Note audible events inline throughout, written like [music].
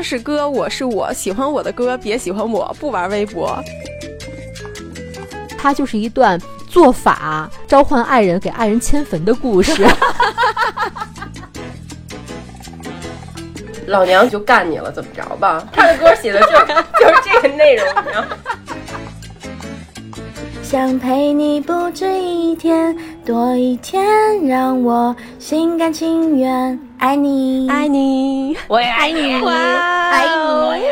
歌是歌，我是我，喜欢我的歌别喜欢我，不玩微博。它就是一段做法召唤爱人给爱人迁坟的故事。[laughs] 老娘就干你了，怎么着吧？他的歌写的就 [laughs] 就是这个内容，你知道吗？想陪你不止一天，多一天，让我心甘情愿爱你，爱你，我也爱你，哇，爱你。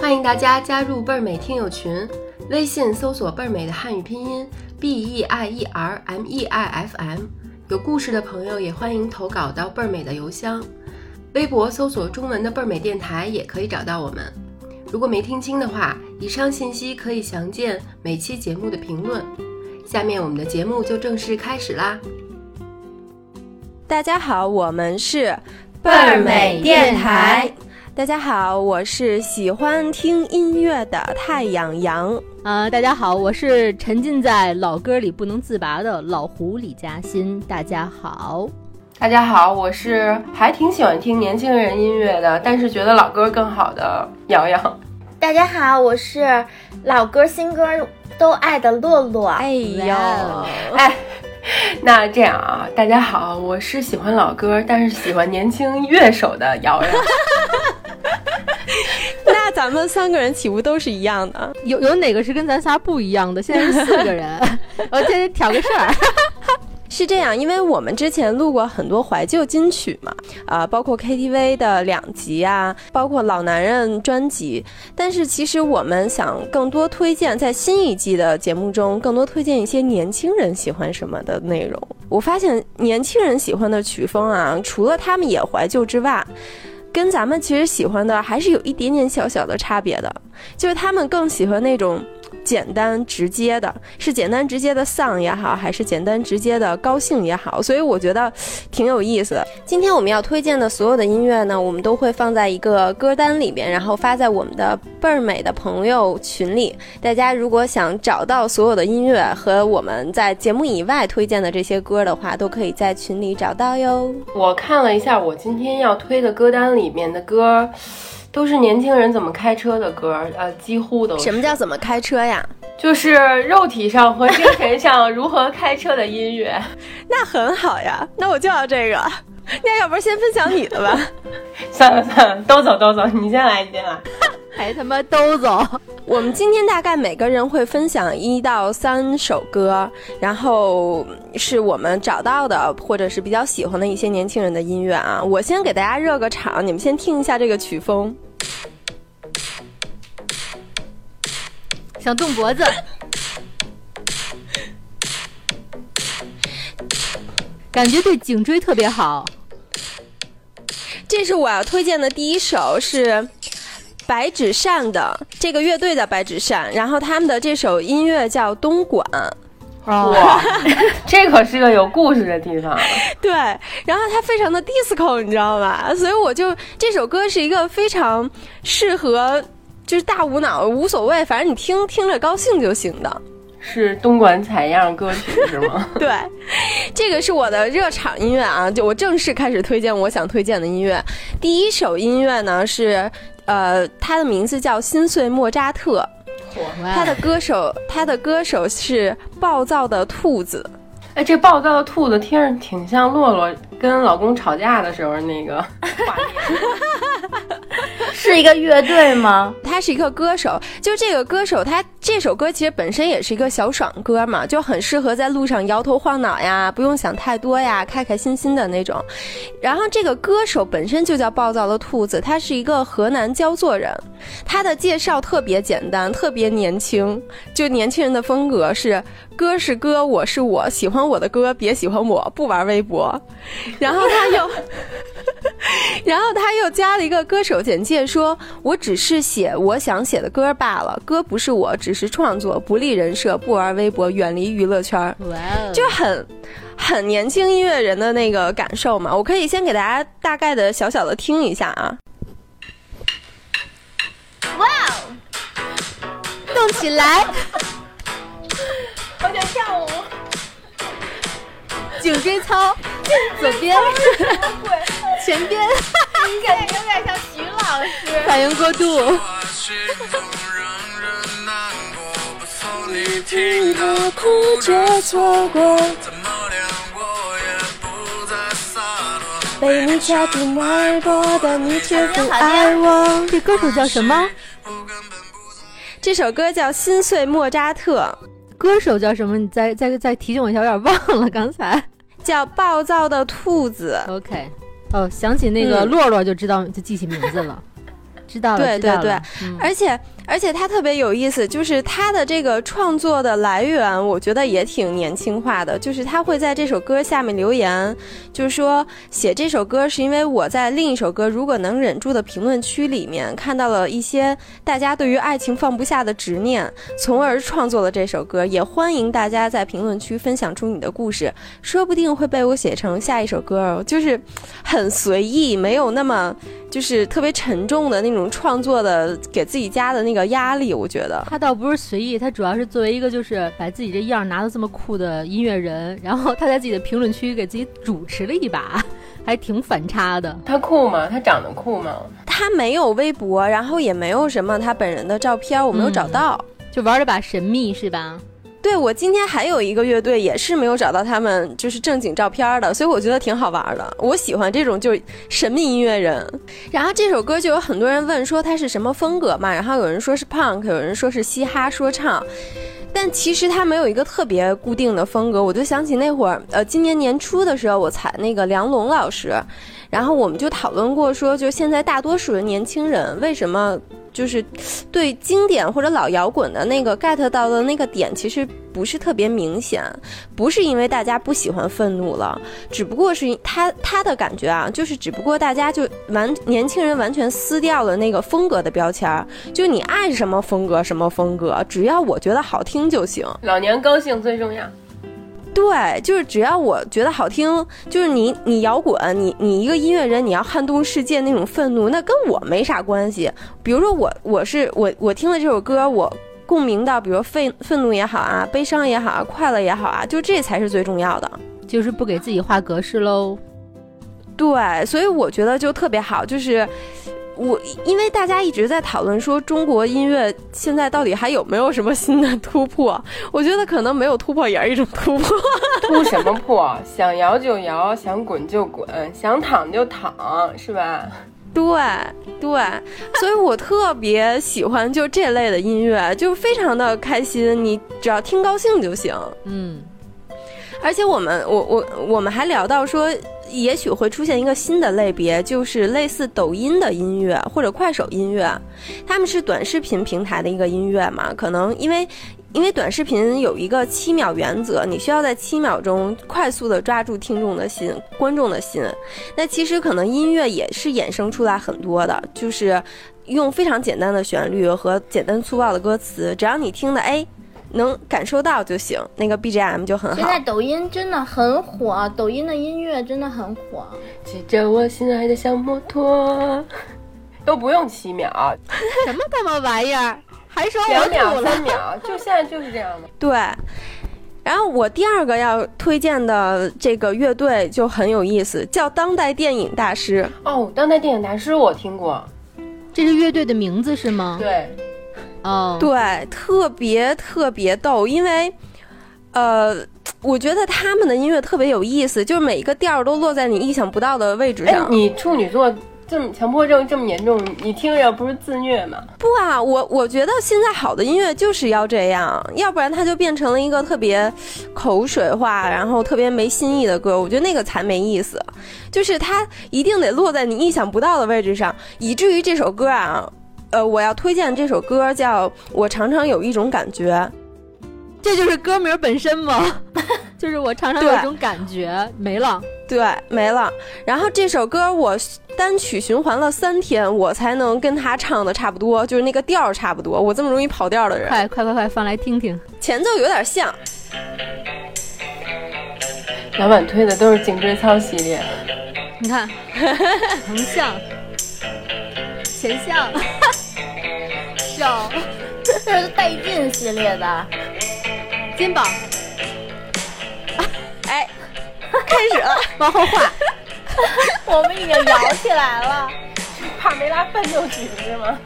欢迎大家加入倍儿美听友群，微信搜索倍儿美的汉语拼音 b e i e r m e i f m。有故事的朋友也欢迎投稿到倍儿美的邮箱。微博搜索中文的倍儿美电台也可以找到我们。如果没听清的话，以上信息可以详见每期节目的评论。下面我们的节目就正式开始啦！大家好，我们是倍儿美电台。大家好，我是喜欢听音乐的太阳阳。啊、大家好，我是沉浸在老歌里不能自拔的老胡李嘉欣。大家好，大家好，我是还挺喜欢听年轻人音乐的，但是觉得老歌更好的瑶瑶。大家好，我是老歌新歌都爱的洛洛。哎呦，哇哎，那这样啊，大家好，我是喜欢老歌，但是喜欢年轻乐手的瑶瑶。[laughs] 那咱们三个人岂不都是一样的？有有哪个是跟咱仨不一样的？现在是四个人，[laughs] 我今天挑个事儿。是这样，因为我们之前录过很多怀旧金曲嘛，啊、包括 KTV 的两集啊，包括老男人专辑。但是其实我们想更多推荐，在新一季的节目中，更多推荐一些年轻人喜欢什么的内容。我发现年轻人喜欢的曲风啊，除了他们也怀旧之外，跟咱们其实喜欢的还是有一点点小小的差别的，就是他们更喜欢那种。简单直接的，是简单直接的丧也好，还是简单直接的高兴也好，所以我觉得挺有意思的。今天我们要推荐的所有的音乐呢，我们都会放在一个歌单里边，然后发在我们的倍儿美的朋友群里。大家如果想找到所有的音乐和我们在节目以外推荐的这些歌的话，都可以在群里找到哟。我看了一下我今天要推的歌单里面的歌，都是年轻人怎么开车的歌，呃，几乎都是。什么叫怎么开车呀？就是肉体上和精神上如何开车的音乐。[laughs] 那很好呀，那我就要这个。[laughs] 那要不然先分享你的吧。[laughs] 算了算了，都走都走，你先来，你先来。还他妈都走，[laughs] 我们今天大概每个人会分享一到三首歌，然后是我们找到的或者是比较喜欢的一些年轻人的音乐啊。我先给大家热个场，你们先听一下这个曲风。想动脖子，感觉对颈椎特别好。这是我要推荐的第一首是白纸扇的这个乐队的白纸扇，然后他们的这首音乐叫《东莞》。哇，[laughs] 这可是个有故事的地方。对，然后它非常的 disco，你知道吧？所以我就这首歌是一个非常适合，就是大无脑无所谓，反正你听听着高兴就行的。是东莞采样歌曲是吗？[laughs] 对，这个是我的热场音乐啊，就我正式开始推荐我想推荐的音乐。第一首音乐呢是，呃，他的名字叫《心碎莫扎特》，他的歌手他的歌手是暴躁的兔子。哎，这暴躁的兔子听着挺像洛洛跟老公吵架的时候那个画面。[laughs] 是一个乐队吗？他是一个歌手，就这个歌手，他这首歌其实本身也是一个小爽歌嘛，就很适合在路上摇头晃脑呀，不用想太多呀，开开心心的那种。然后这个歌手本身就叫暴躁的兔子，他是一个河南焦作人，他的介绍特别简单，特别年轻，就年轻人的风格是歌是歌，我是我，喜欢我的歌别喜欢我，不玩微博。然后他又。[laughs] 然后他又加了一个歌手简介说，我只是写我想写的歌罢了，歌不是我，只是创作，不立人设，不玩微博，远离娱乐圈，就很很年轻音乐人的那个感受嘛。我可以先给大家大概的小小的听一下啊，哇动起来，我想跳舞。[laughs] 颈椎操，左边，[laughs] 前边，你感觉有点像徐老师。反应过度。听我哭着错过，被你掐住脉搏，但你却不爱我。这歌手叫什么？这首歌叫《心碎莫扎特歌手叫什么？你再再再提醒我一下，有点忘了刚才。》，叫《暴躁的兔子》。OK，哦，想起那个嗯。洛洛就知道就记起名字了，知道了，对知道对对。而且而且他特别有意思，就是他的这个创作的来源，我觉得也挺年轻化的。就是他会在这首歌下面留言，就是说写这首歌是因为我在另一首歌《如果能忍住》的评论区里面看到了一些大家对于爱情放不下的执念，从而创作了这首歌。也欢迎大家在评论区分享出你的故事，说不定会被我写成下一首歌哦。就是很随意，没有那么。就是特别沉重的那种创作的，给自己加的那个压力，我觉得。他倒不是随意，他主要是作为一个就是把自己这样拿的这么酷的音乐人，然后他在自己的评论区给自己主持了一把，[laughs] 还挺反差的。他酷吗？他长得酷吗？他没有微博，然后也没有什么他本人的照片，我没有找到。就玩了把神秘是吧？对我今天还有一个乐队也是没有找到他们就是正经照片的，所以我觉得挺好玩的。我喜欢这种就是神秘音乐人。然后这首歌就有很多人问说它是什么风格嘛，然后有人说是 punk，有人说是嘻哈说唱。但其实它没有一个特别固定的风格，我就想起那会儿，呃，今年年初的时候，我采那个梁龙老师，然后我们就讨论过说，就现在大多数的年轻人为什么就是对经典或者老摇滚的那个 get 到的那个点，其实不是特别明显，不是因为大家不喜欢愤怒了，只不过是他他的感觉啊，就是只不过大家就完年轻人完全撕掉了那个风格的标签儿，就你爱什么风格什么风格，只要我觉得好听就行。老年高兴最重要。对，就是只要我觉得好听，就是你你摇滚，你你一个音乐人，你要撼动世界那种愤怒，那跟我没啥关系。比如说我我是我我听了这首歌，我共鸣到，比如愤愤怒也好啊，悲伤也好啊，快乐也好啊，就这才是最重要的。就是不给自己画格式喽。对，所以我觉得就特别好，就是。我因为大家一直在讨论说中国音乐现在到底还有没有什么新的突破，我觉得可能没有突破也是一种突破。[laughs] 突什么破？想摇就摇，想滚就滚，想躺就躺，是吧？对对，所以我特别喜欢就这类的音乐，就非常的开心，你只要听高兴就行。嗯，而且我们我我我们还聊到说，也许会出现一个新的类别，就是类似抖音的音乐或者快手音乐，他们是短视频平台的一个音乐嘛，可能因为。因为短视频有一个七秒原则，你需要在七秒钟快速的抓住听众的心、观众的心。那其实可能音乐也是衍生出来很多的，就是用非常简单的旋律和简单粗暴的歌词，只要你听的哎能感受到就行，那个 BGM 就很好。现在抖音真的很火，抖音的音乐真的很火。骑着我心爱的小摩托，[laughs] 都不用七秒，什么他妈玩意儿？还说我两秒、三秒，就现在就是这样的。[laughs] 对，然后我第二个要推荐的这个乐队就很有意思，叫当代电影大师。哦，当代电影大师我听过，这是乐队的名字是吗？对，哦，对，特别特别逗，因为，呃，我觉得他们的音乐特别有意思，就是每一个调儿都落在你意想不到的位置上。，哎你处女座这么强迫症这么严重，你听着不是自虐吗？不啊，我我觉得现在好的音乐就是要这样，要不然它就变成了一个特别口水化，然后特别没新意的歌。我觉得那个才没意思，就是它一定得落在你意想不到的位置上，以至于这首歌啊，呃，我要推荐这首歌叫《我常常有一种感觉》。这就是歌名本身吗？[laughs] 就是我常常有一种感觉没了。对，没了。然后这首歌我单曲循环了三天，我才能跟他唱的差不多，就是那个调儿差不多。我这么容易跑调的人，快快快快，放来听听。前奏有点像。老板推的都是颈椎操系列，你看，[laughs] 横向、前向、手、这是带劲系列的，肩膀，哎，开始了，往后画。[laughs] 我们已经摇起来了。帕梅拉伴奏曲是吗？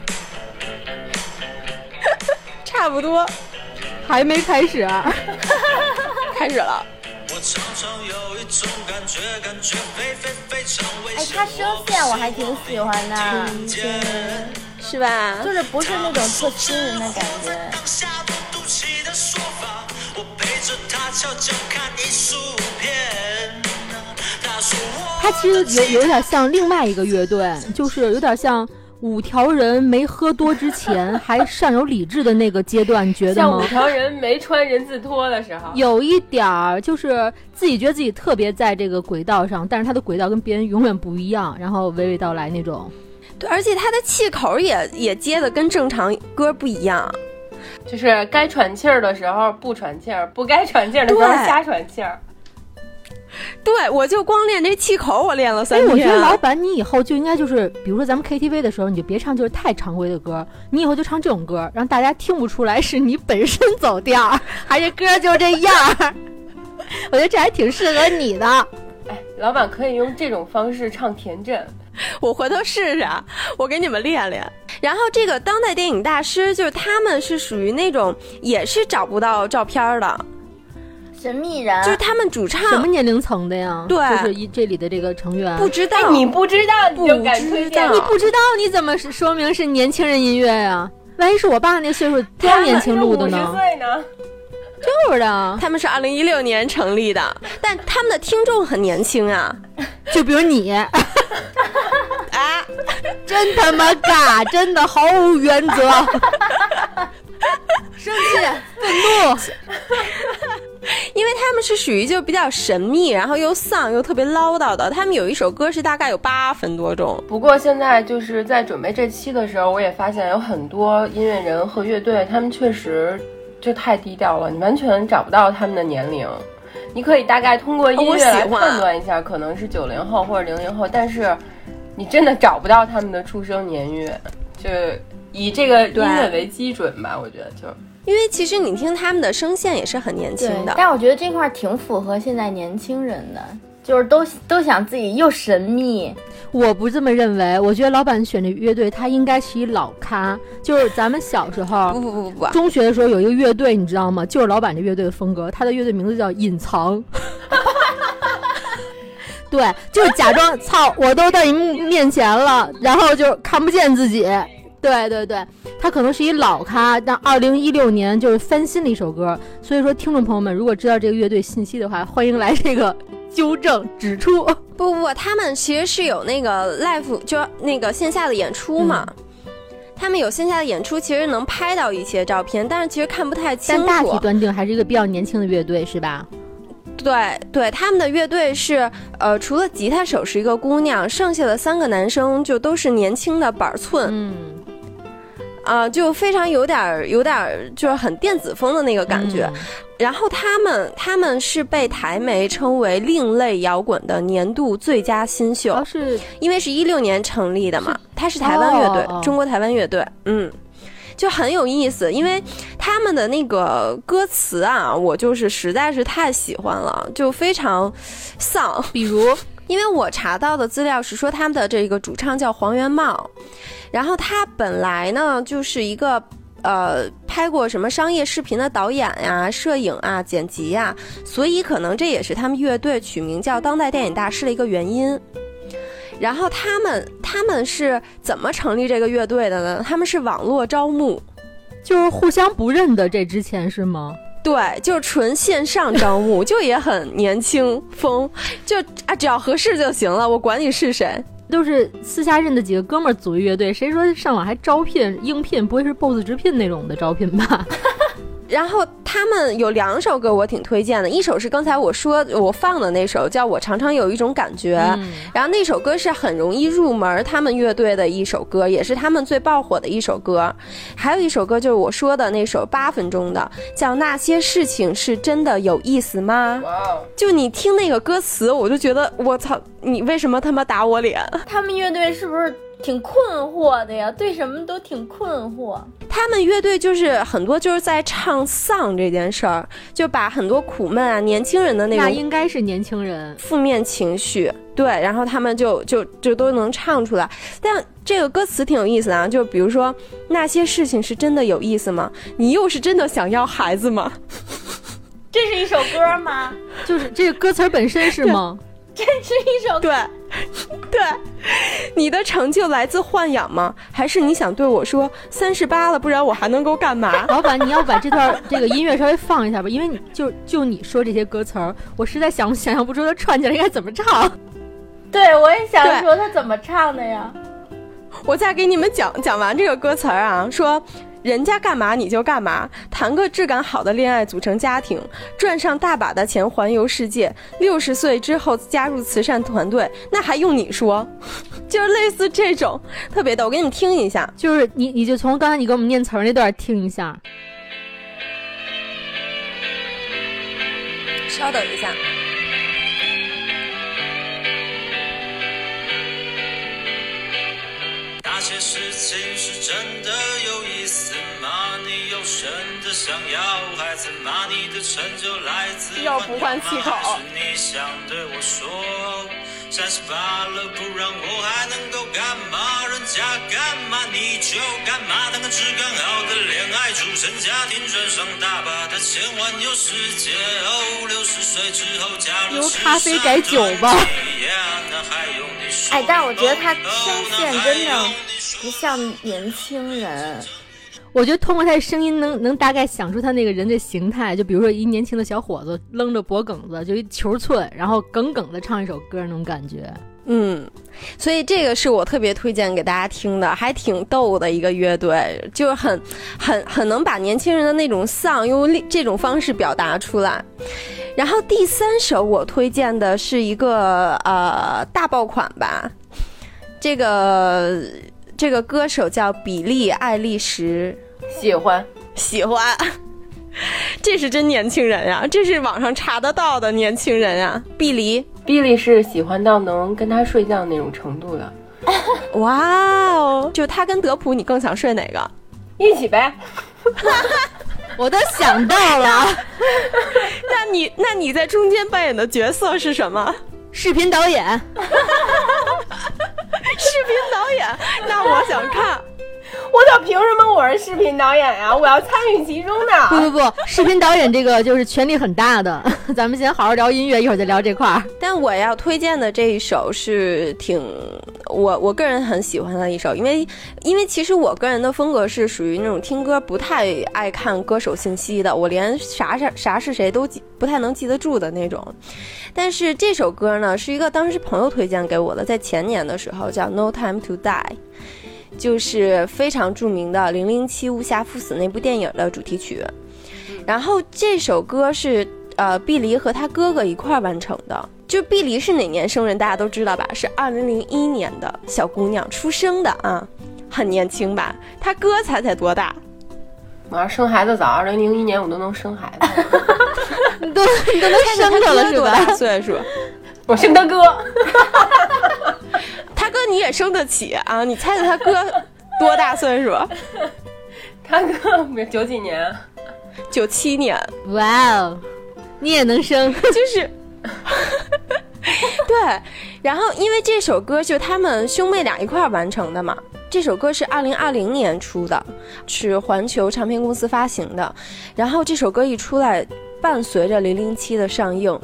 [laughs] 差不多还没开始，啊 [laughs] 开始了。我常常有一种感觉，感觉非非哎，险。他声线我还挺喜欢的，是吧？就是不是那种特亲人的感觉。当下不赌气的说法，我陪着他悄悄看艺术片。他说我它其实有有点像另外一个乐队，就是有点像五条人没喝多之前 [laughs] 还尚有理智的那个阶段，你觉得吗像五？条人没穿人字拖的时候，有一点儿，就是自己觉得自己特别在这个轨道上，但是他的轨道跟别人永远不一样，然后娓娓道来那种。对，而且他的气口也也接的跟正常歌不一样。就是该喘气儿的时候不喘气儿，不该喘气儿的时候瞎喘气儿。[laughs] 对，我就光练这气口，我练了哎，三天。我觉得老板，你以后就应该就是，比如说咱们 KTV 的时候，你就别唱就是太常规的歌，你以后就唱这种歌，让大家听不出来是你本身走调儿，还是歌就这样儿。[laughs] 我觉得这还挺适合你的。哎，老板可以用这种方式唱田震。[laughs] 我回头试试，我给你们练练。然后这个当代电影大师，就是他们是属于那种也是找不到照片儿的，神秘人，就是他们主唱什么年龄层的呀？对就是一这里的这个成员。不知道，哎，你不知道你就敢不知推荐道你不知道，你怎么是说明是年轻人音乐呀？万一是我爸那岁数多他年轻录的呢？岁呢？就是的，他们是二零一六年成立的，[laughs] 但他们的听众很年轻啊。[laughs] 就比如你，啊，[laughs] 真他妈尬，真的毫无原则，生气、愤怒。[laughs] 因为他们是属于就比较神秘，然后又丧又特别唠叨的。他们有一首歌是大概有八分多钟，不过现在就是在准备这期的时候，我也发现有很多音乐人和乐队，他们确实就太低调了，你完全找不到他们的年龄。你可以大概通过音乐来判断一下，可能是九零后或者零零后，但是你真的找不到他们的出生年月，就以这个音乐为基准吧，我觉得就。因为其实你听他们的声线也是很年轻的，。但我觉得这块儿挺符合现在年轻人的，就是都都想自己又神秘，我不这么认为，我觉得老板选的乐队，他应该是一老咖，就是咱们小时候不不不不不，中学的时候有一个乐队，你知道吗？就是老板这乐队的风格，他的乐队名字叫隐藏。[laughs] 对，就是假装操，我都在你面前了，然后就看不见自己。对对对，他可能是一老咖，但二零一六年就是翻新了一首歌，所以说听众朋友们，如果知道这个乐队信息的话，欢迎来这个纠正指出。[laughs] 不不不，他们其实是有那个 live，就那个线下的演出嘛。他们有线下的演出，其实能拍到一些照片，但是其实看不太清楚。但大体断定还是一个比较年轻的乐队，是吧？对对，他们的乐队是呃，除了吉他手是一个姑娘，剩下的三个男生就都是年轻的板寸嗯，啊、就非常有点儿有点儿就是很电子风的那个感觉。嗯然后他们他们是被台媒称为另类摇滚的年度最佳新秀，是因为是一六年成立的嘛，他是台湾乐队，中国台湾乐队，嗯。就很有意思，因为他们的那个歌词啊，我就是实在是太喜欢了，就非常丧。比如因为我查到的资料是说他们的这个主唱叫黄元茂，然后他本来呢就是一个呃拍过什么商业视频的导演呀、摄影啊、剪辑呀，所以可能这也是他们乐队取名叫当代电影大师的一个原因。然后他们他们是怎么成立这个乐队的呢？他们是网络招募，就是互相不认的，这之前是吗？对，就是纯线上招募，就也很年轻风，[laughs] 就啊只要合适就行了，我管你是谁。都是私下认的几个哥们儿组一乐队，谁说上网还招聘应聘？不会是 BOSS 直聘那种的招聘吧？[laughs] 然后他们有两首歌我挺推荐的，一首是刚才我说我放的那首，叫《我常常有一种感觉》，嗯然后那首歌是很容易入门他们乐队的一首歌，也是他们最爆火的一首歌。还有一首歌就是我说的那首八分钟的，叫《那些事情是真的有意思吗》。哇哦，就你听那个歌词，我就觉得我操，你为什么他妈打我脸？他们乐队是不是挺困惑的呀，对什么都挺困惑。他们乐队就是很多就是在唱丧这件事儿，就把很多苦闷啊、年轻人的那那种应该是年轻人。负面情绪，对，然后他们就就就都能唱出来。但这个歌词挺有意思的啊，就比如说那些事情是真的有意思吗？你又是真的想要孩子吗？这是一首歌吗？就是这个歌词本身是吗？这是一首对，对，你的成就来自豢养吗？还是你想对我说三十八了，不然我还能够干嘛？老板，你要把这段这个音乐稍微放一下吧，因为你就就你说这些歌词儿，我实在想想象不出它串起来应该怎么唱。对，我也想说它怎么唱的呀？我再给你们讲讲完这个歌词儿啊，说人家干嘛你就干嘛，谈个质感好的恋爱，组成家庭，赚上大把的钱，环游世界，六十岁之后加入慈善团队，那还用你说？[laughs] 就是类似这种特别的，我给你们听一下。就是你你就从刚才你给我们念词儿那段听一下。稍等一下。要不换气口还是你想对我说，三十八了，不然我还能够干嘛？人家干嘛你就干嘛？谈个质感好的恋爱，组成家庭，赚上大把的钱，环游世界。哦，六十岁之后加入由咖啡改酒吧哎，但是我觉得他哦声线真的不像年轻人。我觉得通过他的声音能能大概想出他那个人的形态，就比如说一年轻的小伙子扔着脖梗子，就一球寸，然后耿耿的唱一首歌那种感觉。嗯，所以这个是我特别推荐给大家听的，还挺逗的一个乐队，就是很很很能把年轻人的那种丧用这种方式表达出来。然后第三首我推荐的是一个呃大爆款吧，这个这个歌手叫比利·爱丽什，喜欢。喜欢。[laughs] 这是真年轻人呀，这是网上查得到的年轻人呀。碧梨，碧梨是喜欢到能跟他睡觉那种程度的，[laughs] 哇哦，就他跟德普，你更想睡哪个？一起呗。[laughs] 我都想到了，那你那你在中间扮演的角色是什么？视频导演。视频导演？那我想看。我操，凭什么我是视频导演呀、[laughs] 我要参与其中的。不不不，视频导演这个就是权力很大的。[laughs] 咱们先好好聊音乐，一会儿再聊这块儿。但我要推荐的这一首是挺我我个人很喜欢的一首，因为因为其实我个人的风格是属于那种听歌不太爱看歌手信息的，我连啥啥啥是谁都记不太能记得住的那种。但是这首歌呢，是一个当时朋友推荐给我的，在前年的时候叫《No Time to Die》。就是非常著名的《零零七无暇赴死》那部电影的主题曲。然后这首歌是呃碧梨和他哥哥一块儿完成的。就碧梨是哪年生人，大家都知道吧？是二零零一年的小姑娘出生的啊，很年轻吧？她哥才才多大？我要生孩子早，二零零一年我都能生孩子，[laughs] 你都你都能生他着了是哥多大吧？岁数？[laughs] 我生他哥。[laughs] 他哥你也生得起啊？你猜猜他哥 [laughs] 多大岁数？他哥九几年，九七年。哇哦，你也能生？[laughs] 就是，[laughs] 对，然后因为这首歌就他们兄妹俩一块儿完成的嘛。这首歌是二零二零年出的，是环球唱片公司发行的。然后这首歌一出来，伴随着《零零七》的上映，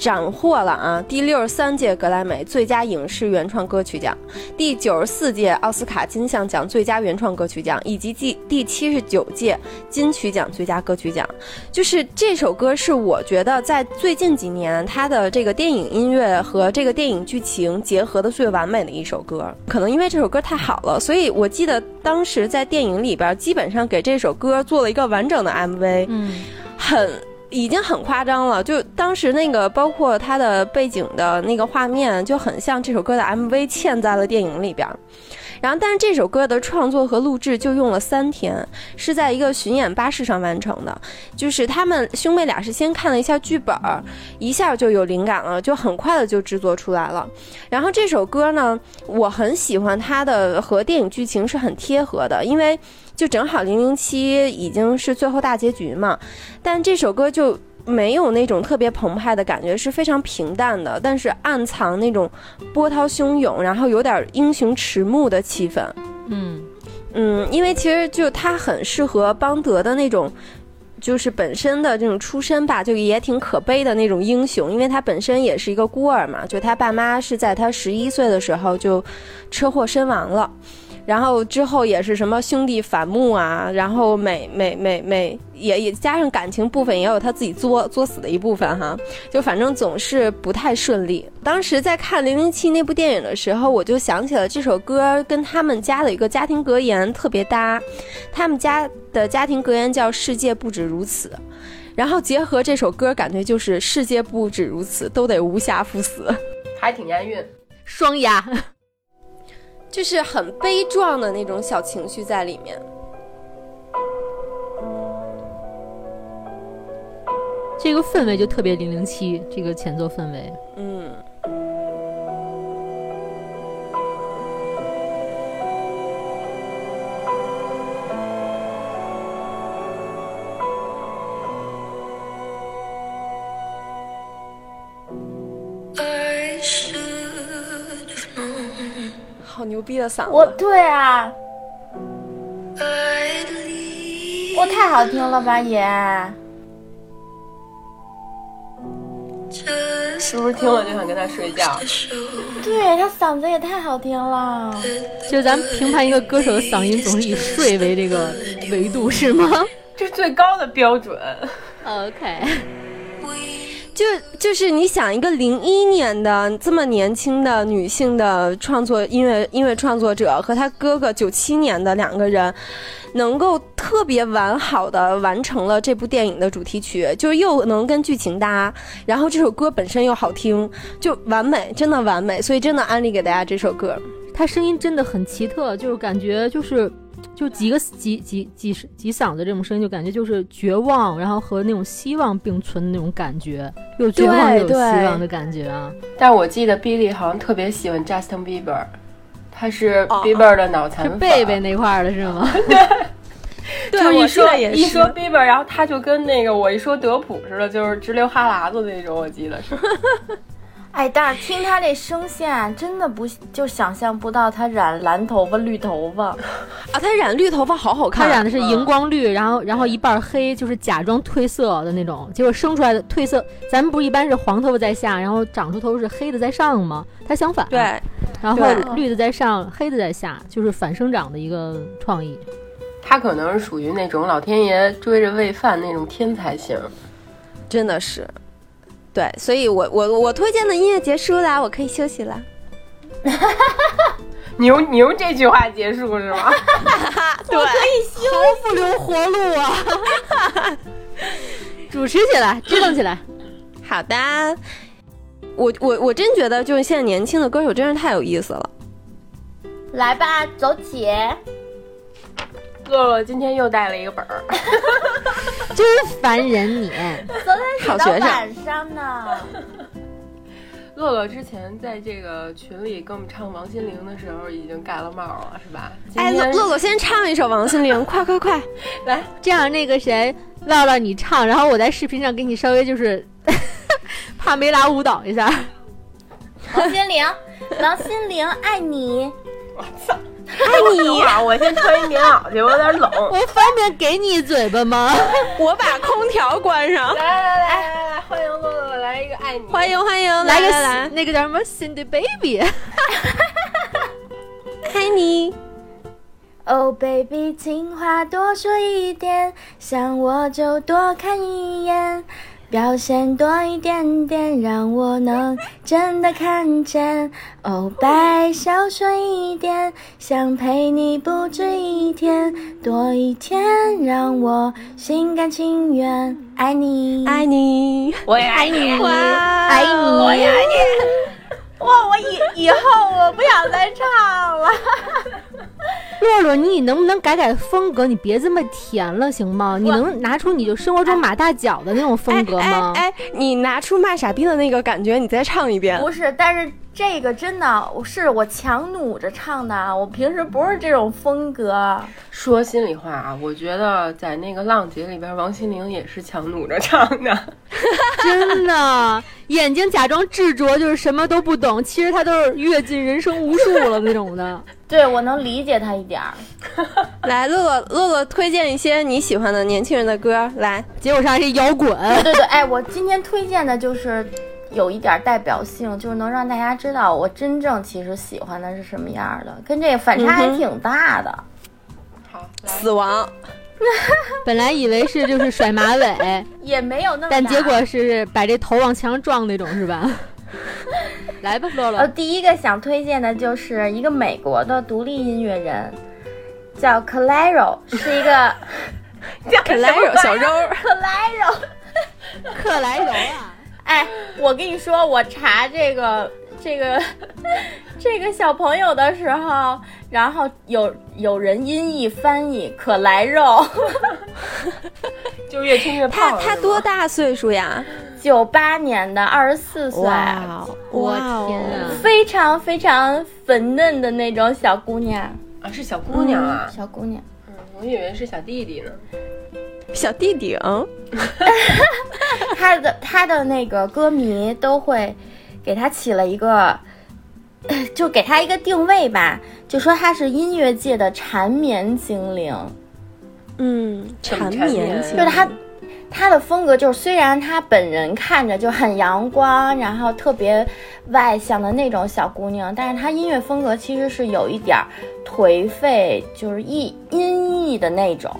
斩获了啊第六十三届格莱美最佳影视原创歌曲奖、第九十四届奥斯卡金像奖最佳原创歌曲奖，以及第第七十九届金曲奖最佳歌曲奖。就是这首歌是我觉得在最近几年它的这个电影音乐和这个电影剧情结合的最完美的一首歌。可能因为这首歌太好了，所以我记得当时在电影里边基本上给这首歌做了一个完整的 MV，嗯，很已经很夸张了，就当时那个包括它的背景的那个画面，就很像这首歌的 MV 嵌在了电影里边儿。然后，但是这首歌的创作和录制就用了三天，是在一个巡演巴士上完成的。就是他们兄妹俩是先看了一下剧本儿，一下就有灵感了，就很快的就制作出来了。然后这首歌呢，我很喜欢它的和电影剧情是很贴合的，因为就正好零零七已经是最后大结局嘛，但这首歌就。没有那种特别澎湃的感觉，是非常平淡的，但是暗藏那种波涛汹涌，然后有点英雄迟暮的气氛。嗯嗯，因为其实就他很适合邦德的那种，就是本身的这种出身吧，就也挺可悲的那种英雄，因为他本身也是一个孤儿嘛，就他爸妈是在他十一岁的时候就车祸身亡了。然后之后也是什么兄弟反目啊，然后每每每每也也加上感情部分，也有他自己作作死的一部分哈，就反正总是不太顺利。当时在看《零零七》那部电影的时候，我就想起了这首歌跟他们家的一个家庭格言特别搭，他们家的家庭格言叫“世界不止如此”，然后结合这首歌，感觉就是“世界不止如此，都得无暇赴死”，还挺押韵。双押。就是很悲壮的那种小情绪在里面。这个氛围就特别零零七，这个前奏氛围。嗯。好牛逼的嗓子！我对啊，我太好听了吧也。是不是听了就想跟他睡觉？对他嗓子也太好听了。就咱们评判一个歌手的嗓音，总是以睡为这个维度，是吗？这是最高的标准。[laughs] OK。[laughs] 就就是你想一个零一年的这么年轻的女性的创作音乐音乐创作者和她哥哥九七年的两个人，能够特别完好的完成了这部电影的主题曲，就又能跟剧情搭，然后这首歌本身又好听，就完美，真的完美，所以真的安利给大家这首歌。他声音真的很奇特，就是感觉就是。就几个几几几几嗓子这种声音，就感觉就是绝望，然后和那种希望并存的那种感觉，又绝望又有希望的感觉啊。但我记得 Billy 好像特别喜欢 Justin Bieber，他是 Bieber 的脑残粉，是贝贝那块的是吗？[laughs] 对，就一说一说 Bieber，然后他就跟那个我一说德普似的，就是直流哈喇子那种，我记得是。[laughs] 哎，但是听他这声线，真的不就想象不到他染蓝头发、绿头发啊！他染绿头发好好看，他染的是荧光绿，然后然后一半黑，就是假装褪色的那种，结果生出来的褪色，咱们不是一般是黄头发在下，然后长出头是黑的在上吗？他相反，对，然后绿的在上，黑的在下，就是反生长的一个创意。他可能是属于那种老天爷追着喂饭那种天才型，真的是。对，所以我我我推荐的音乐结束啦，我可以休息了。你用你用这句话结束是吗？[laughs] 对，可以休，毫不留活路啊！[laughs] 主持起来，支棱起来。好的，我我我真觉得，就是现在年轻的歌手真是太有意思了。来吧，走起！乐乐今天又带了一个本儿，[laughs] 真烦人你！昨天写到晚上呢。[laughs] 乐乐之前在这个群里跟我们唱王心凌的时候，已经盖了帽了，是吧？哎，乐乐乐先唱一首王心凌，[laughs] 快快快，来！这样那个谁，唠唠你唱，然后我在视频上给你稍微就是帕梅拉舞蹈一下。王心凌，王心凌爱你。我操！爱你啊！我先穿一棉袄去，我有点冷。我方便给你嘴巴吗？[laughs] 我把空调关上。来来来来来，欢迎乐乐来一个爱你。欢迎欢迎，来个来那个叫什么 Cindy Baby，爱你。Oh baby，情话多说一点，想我就多看一眼。表现多一点点，让我能真的看见。哦，白孝顺一点，想陪你不止一天，多一天，让我心甘情愿爱你，爱你，我也爱你，哇，爱你，我也爱你。哇，我以以后我不想再唱了。[laughs] 洛洛，你能不能改改风格？你别这么甜了，行吗？你能拿出你就生活中马大脚的那种风格吗？哎哎，你拿出卖傻逼的那个感觉，你再唱一遍。不是，但是这个真的，我是我强弩着唱的，我平时不是这种风格。说心里话啊，我觉得在那个浪姐里边，王心凌也是强弩着唱的。[laughs] 真的，眼睛假装执着，就是什么都不懂，其实她都是阅尽人生无数了那种的。对，我能理解他一点儿。[laughs] 来，乐乐，乐乐，推荐一些你喜欢的年轻人的歌来。结果上是摇滚，对对对，哎，我今天推荐的就是有一点代表性，就是能让大家知道我真正其实喜欢的是什么样的，跟这个反差还挺大的。好，死亡，本来以为是就是甩马尾，[laughs] 也没有那么，但结果是把这头往墙上撞那种，是吧？[laughs] 来吧，乐呃，乐，第一个想推荐的就是一个美国的独立音乐人，叫 Clairo，是一个 [laughs] 叫 Clairo 小肉，[laughs] Clairo。克莱柔啊，哎，我跟你说，我查这个这个 [laughs] 这个小朋友的时候，然后有有人音译翻译可来肉，[laughs] 就越听越他胖。他多？大岁数呀？九八年的，二十四岁，哇，我天啊！非常非常粉嫩的那种小姑娘，啊，是小姑娘啊，小姑娘。嗯，我以为是小弟弟呢。小弟弟，嗯，[laughs] 他的他的那个歌迷都会给他起了一个，[coughs] 就给他一个定位吧，就说他是音乐界的缠绵精灵。嗯，缠绵就是他，他的风格就是虽然他本人看着就很阳光，然后特别外向的那种小姑娘，但是她音乐风格其实是有一点儿颓废，就是抑阴翳的那种，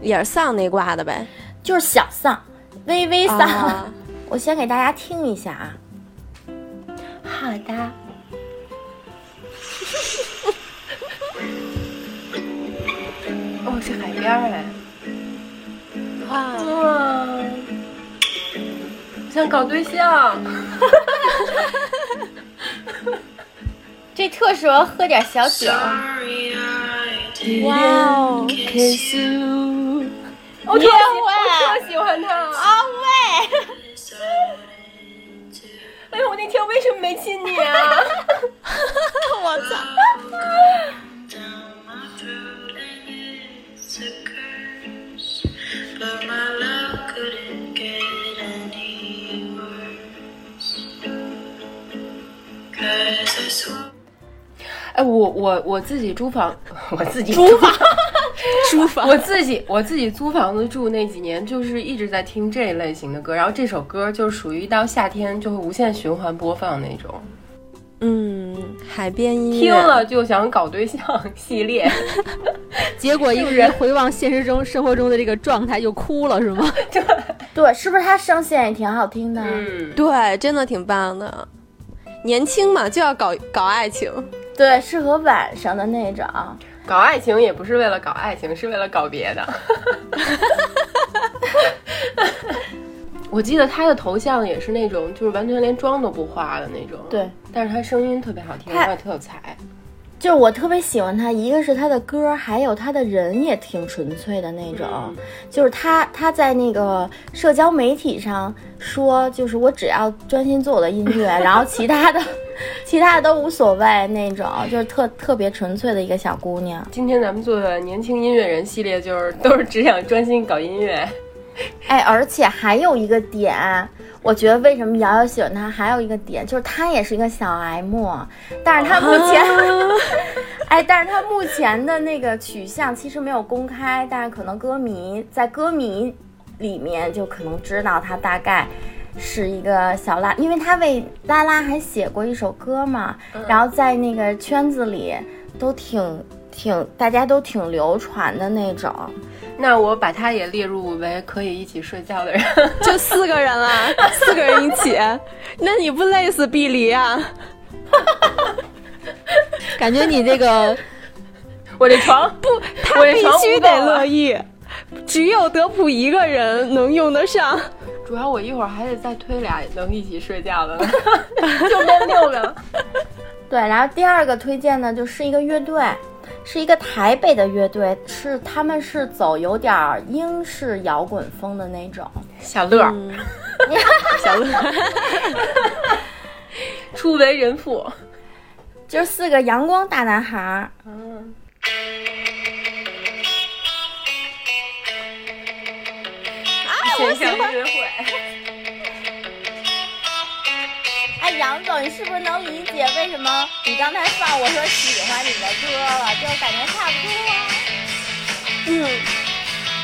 也是丧那挂的呗。就是小丧，微微丧。啊 [laughs] 我先给大家听一下啊。好的。[laughs] 哦，是海边儿哎。哇，哇，想搞对象。[laughs] 这特适合喝点小酒。哇哦，我特喜我特喜欢他。啊喂！哎呦，我那天为什么没亲你啊？我操！down my throat and it's a curse. But my love couldn't get any worse. Cause I swore. 哎，我我我自己租房，我自己租房，[laughs] 书法，我自己我自己租房子住那几年，就是一直在听这一类型的歌，然后这首歌就是属于一到夏天就会无限循环播放那种，嗯，海边音乐，听了就想搞对象系列。[laughs] 结果一人回望现实中生活中的这个状态，就哭了是吗？[laughs] 对，是不是他声线也挺好听的？嗯，对，真的挺棒的。年轻嘛，就要搞搞爱情。对，适合晚上的那种。搞爱情也不是为了搞爱情，是为了搞别的。[laughs] 我记得他的头像也是那种，就是完全连妆都不化的那种。，对，但是他声音特别好听，他他也特有才。就是我特别喜欢他，一个是他的歌，还有他的人也挺纯粹的那种。嗯就是他他在那个社交媒体上说，就是我只要专心做我的音乐，然后其他的 [laughs] 其他的都无所谓那种，就是特特别纯粹的一个小姑娘。今天咱们做的年轻音乐人系列，就是都是只想专心搞音乐。哎，而且还有一个点，我觉得为什么瑶瑶喜欢他，还有一个点就是他也是一个小 M，但是他目前，[laughs] 哎，但是他目前的那个取向其实没有公开，但是可能歌迷在歌迷里面就可能知道他大概。是一个小拉，因为他为拉拉还写过一首歌嘛，然后在那个圈子里都挺挺大家都挺流传的那种。那我把他也列入为可以一起睡觉的人。[laughs] 就四个人了，四个人一起，[laughs] 那你不累死毕离啊？[laughs] 感觉你这个我这床不，他必须得乐意，只有德普一个人能用得上。主要我一会儿还得再推俩能一起睡觉的呢，就那六个。对，然后第二个推荐呢，就是一个乐队，是一个台北的乐队，是他们是走有点儿英式摇滚风的那种。小乐儿。嗯。[laughs] 小乐，[laughs] 初为人父，就是四个阳光大男孩儿，嗯，线上约会。哎，杨总，你是不是能理解为什么你刚才放我说喜欢你的歌了？就感觉差不多啊。嗯，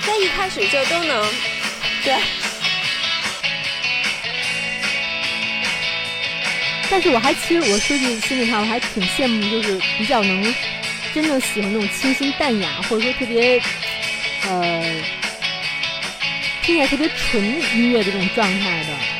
在一开始就都能，对，但是我还其实我说句心里话，我还挺羡慕，就是比较能真正喜欢那种清新淡雅，或者说特别呃听起来特别纯音乐的这种状态的。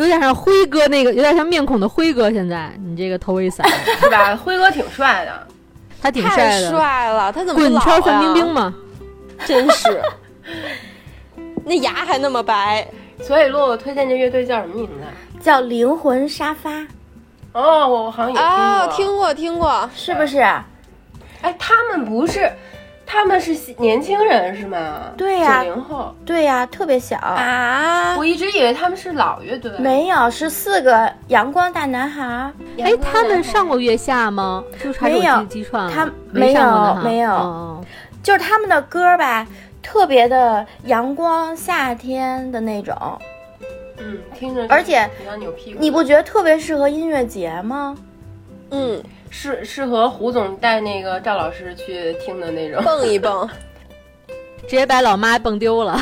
有点像辉哥那个，有点像面孔的辉哥。现在你这个头围散，[laughs] 是吧？辉哥挺帅的，他挺帅的，帅了，他怎么不滚老圈范冰冰呀？嘛。真是，那牙还那么白，所以洛洛推荐这乐队叫什么名字？叫灵魂沙发，哦，我我好像也听，过。听过听过，是不是？哎，他们不是，他们是年轻人是吗？对呀九零后。对呀、特别小。啊我一直以为他们是老乐队。没有，是四个阳光大男孩儿。哎，他们上过月下吗？就是还是没有他没有没有哦就是他们的歌吧，特别的阳光夏天的那种，嗯，听着，而且比较扭屁股。你不觉得特别适合音乐节吗？嗯，适适合胡总带那个赵老师去听的那种。蹦一蹦，[laughs] 直接把老妈蹦丢了。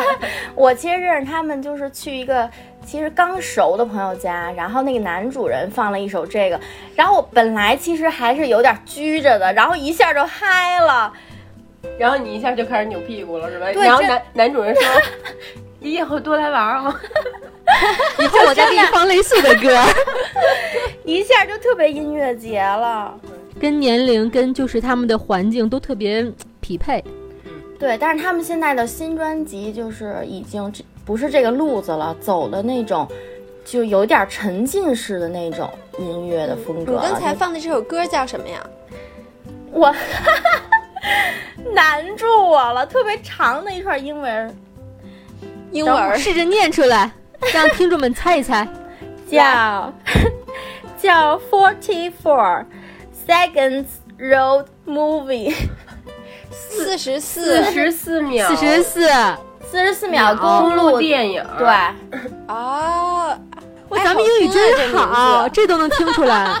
[laughs] 我其实认识他们，就是去一个其实刚熟的朋友家，然后那个男主人放了一首这个，然后我本来其实还是有点拘着的，然后一下就嗨了。然后你一下就开始扭屁股了，是吧？然后男男主人说：“你以后多来玩儿哦。以后我再给你放类似的歌，一下就特别音乐节了。跟年龄跟就是他们的环境都特别匹配。对，但是他们现在的新专辑就是已经不是这个路子了，走的那种就有点沉浸式的那种音乐的风格了。你刚才放的这首歌叫什么呀？我 [laughs] 难住我了，特别长的一串英文，英文试着念出来，让听众们猜一猜。叫 [laughs] 叫 Forty Four Seconds Road Movie，[laughs] 四十”四四十四秒，四十四，四十四秒公公路路电影。对，啊！[laughs] 哇，哎咱们英语真好，这这都能听出来。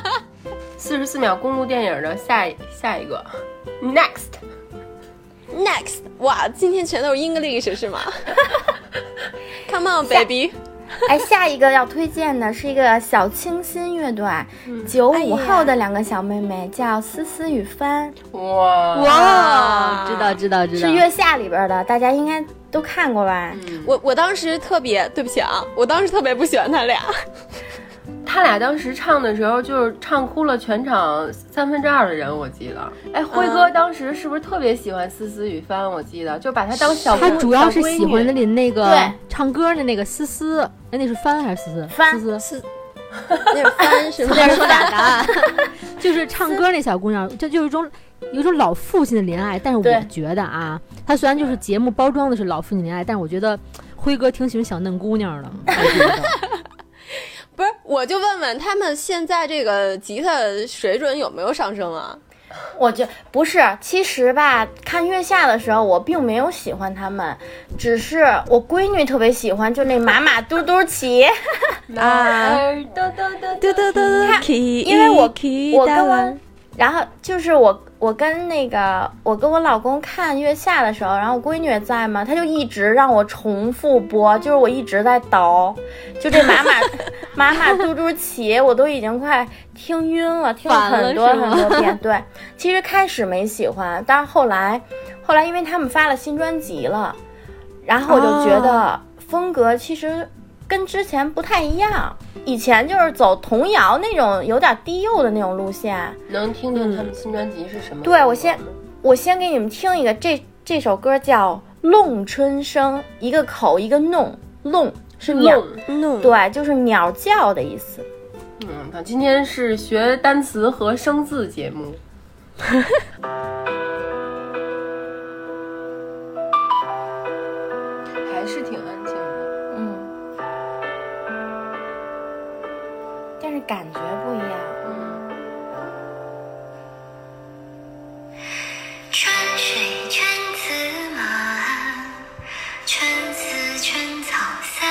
四十四秒公路电影的下一下一个，next。Next，哇，今天全都是 English 是吗 [laughs] Come on, baby！哎，下一个要推荐的是一个小清新乐队，九五后的两个小妹妹叫思思与帆，哇哇，知道知道知道，是月下里边的，大家应该都看过吧？我我当时特别对不起啊，我当时特别不喜欢他俩。他俩当时唱的时候，就是唱哭了全场三分之二的人，我记得。哎，辉哥当时是不是特别喜欢思思雨帆？我记得就把他当小他主要是喜欢女那里那个对唱歌的那个思思，哎，那是帆还是思思？帆思思。那是帆是吗？[laughs] 那是 [laughs] 答案，[laughs] 就是唱歌那小姑娘，这就是一种有一种老父亲的怜爱。但是我觉得啊，他虽然就是节目包装的是老父亲怜爱，但是我觉得辉哥挺喜欢小嫩姑娘的。不是，我就问问他们现在这个吉他水准有没有上升啊？我觉不是，其实吧，看月下的时候，我并没有喜欢他们，只是我闺女特别喜欢，就那马马嘟嘟骑，[laughs] 啊，嘟嘟嘟嘟嘟。嘟嘟，因为我我跟然后就是我我跟那个我跟我老公看月下的时候，然后我闺女也在嘛，他就一直让我重复播，就是我一直在倒，就这马马 [laughs] 马马嘟嘟骑，我都已经快听晕了，听了很多很多遍。[laughs] 对，其实开始没喜欢，但是后来后来因为他们发了新专辑了，然后我就觉得风格其实跟之前不太一样。以前就是走童谣那种有点低幼的那种路线，能听听他们新专辑是什么？对我先我先给你们听一个，这这首歌叫《弄春声》，一个口一个弄，弄是鸟，弄。弄对，就是鸟叫的意思。嗯，那今天是学单词和生字节目。[laughs] 感觉不一样。嗯，春水春自满，春思春草散，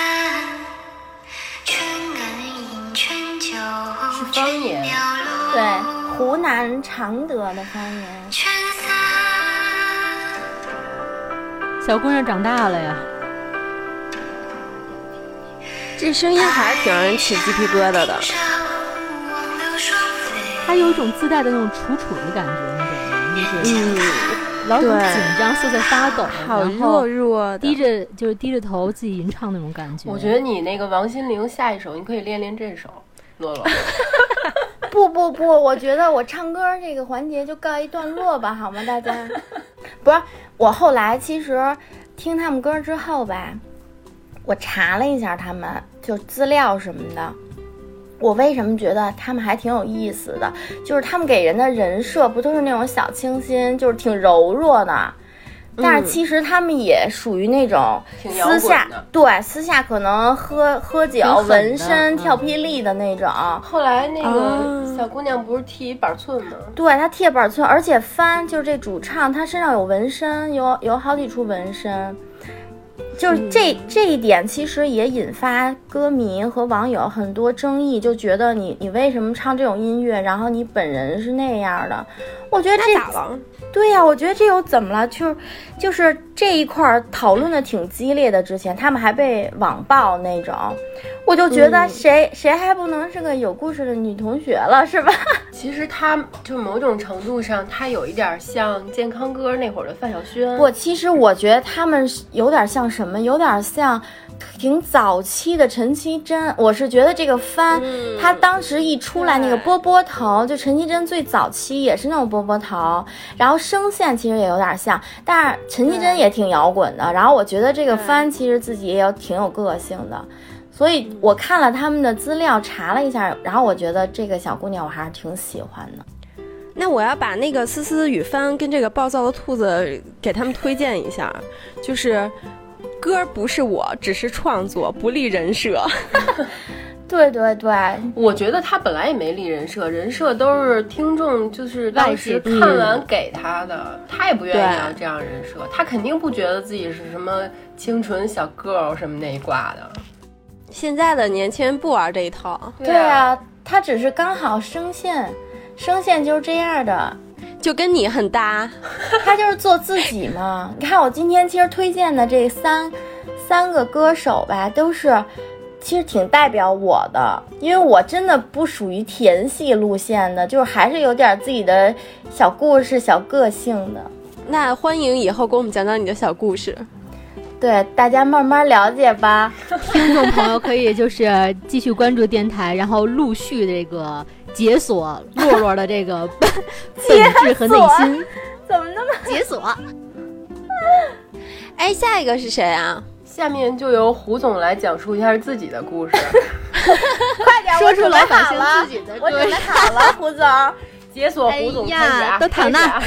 春耕迎春酒，是方言春鸟落对，湖南常德的方言。春散。小姑娘长大了呀，这声音还是挺让人起鸡皮疙瘩的。她有一种自带的那种楚楚的感觉，你懂吗？就是嗯，老有紧张、瑟瑟发抖，好然后弱弱的，低着就是低着头自己吟唱那种感觉。我觉得你那个王心凌下一首，你可以练练这首。洛洛，[laughs] 不不不，我觉得我唱歌这个环节就告一段落吧，好吗？大家，[laughs] 不是我后来其实听他们歌之后吧，我查了一下他们就资料什么的。我为什么觉得他们还挺有意思的？就是他们给人的人设不都是那种小清新，就是挺柔弱的，但是其实他们也属于那种私下对私下可能喝喝酒、纹身、嗯跳霹雳的那种。后来那个啊小姑娘不是剃一板寸吗？对她剃板寸，而且翻就是这主唱，她身上有纹身，有有好几处纹身，就是这、这一点其实也引发歌迷和网友很多争议，就觉得你你为什么唱这种音乐，然后你本人是那样的？我觉得这那咋了？对呀、我觉得这又怎么了？就是就是这一块儿讨论的挺激烈的，之前他们还被网暴那种，我就觉得嗯谁、谁还不能是个有故事的女同学了，是吧？[laughs] 其实她就某种程度上，她有一点像健康哥那会儿的范晓萱。不，其实我觉得他们是有点像什么，有点像挺早期的陈绮贞。我是觉得这个番，嗯他当时一出来那个波波头，就陈绮贞最早期也是那种波波头，然后声线其实也有点像，但是陈绮贞也挺摇滚的。然后我觉得这个番其实自己也有挺有个性的。所以我看了他们的资料，查了一下，然后我觉得这个小姑娘我还是挺喜欢的。那我要把那个思思与帆跟这个暴躁的兔子给他们推荐一下，就是歌儿不是我，只是创作，不立人设。[laughs] 对对对，我觉得他本来也没立人设，人设都是听众就是当时看完给他的，他也不愿意要这样人设，他肯定不觉得自己是什么清纯小 girl 什么那一挂的。现在的年轻人不玩这一套，对啊，他只是刚好声线，声线就是这样的，就跟你很搭。[laughs] 他就是做自己嘛。你看我今天其实推荐的这三三个歌手吧，都是其实挺代表我的，因为我真的不属于甜系路线的，就是还是有点自己的小故事、小个性的。那欢迎以后给我们讲讲你的小故事。对，大家慢慢了解吧。[laughs] 听众朋友可以就是继续关注电台，然后陆续这个解锁洛洛的这个本 [laughs] 本质和内心。[laughs] 怎么那么解锁，[laughs] 哎，下一个是谁啊？下面就由胡总来讲述一下自己的故事。快点？说出老百姓好了自己的我准备故事好了，胡总。解锁胡总哎开始啊，呀都躺那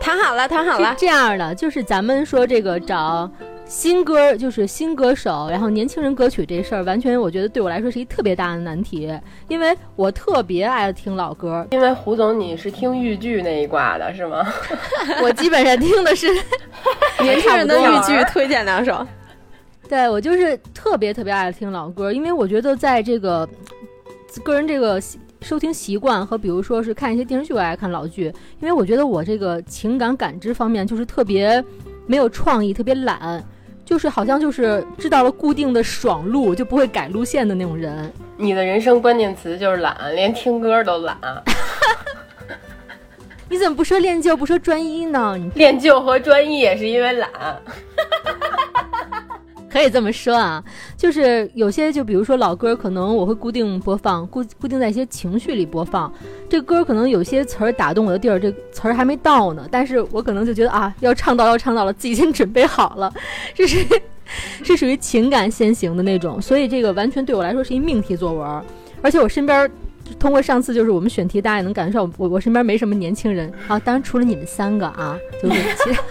躺好了，躺好了。是这样的，就是咱们说这个找新歌就是新歌手，然后年轻人歌曲这事儿，完全我觉得对我来说是一特别大的难题，因为我特别爱听老歌，因为胡总你是听豫剧那一挂的是吗？[laughs] 我基本上听的是年轻人的豫剧推荐两首。对我就是特别特别爱听老歌，因为我觉得在这个个人这个习收听习惯和比如说是看一些电视剧，我爱看老剧，因为我觉得我这个情感感知方面就是特别没有创意，特别懒。就是好像就是知道了固定的爽路，就不会改路线的那种人。你的人生关键词就是懒，连听歌都懒。[laughs] 你怎么不说练就，不说专一呢？你练就和专一也是因为懒。可以这么说啊，就是有些就比如说老歌，可能我会固定播放，固固定在一些情绪里播放。这歌可能有些词儿打动我的地儿，这词儿还没到呢，但是我可能就觉得啊，要唱到要唱到了，自己先准备好了，这是 [laughs] 是属于情感先行的那种，所以这个完全对我来说是一命题作文。而且我身边通过上次就是我们选题，大家也能感受到我我身边没什么年轻人啊，当然除了你们三个啊，就是其他。[laughs]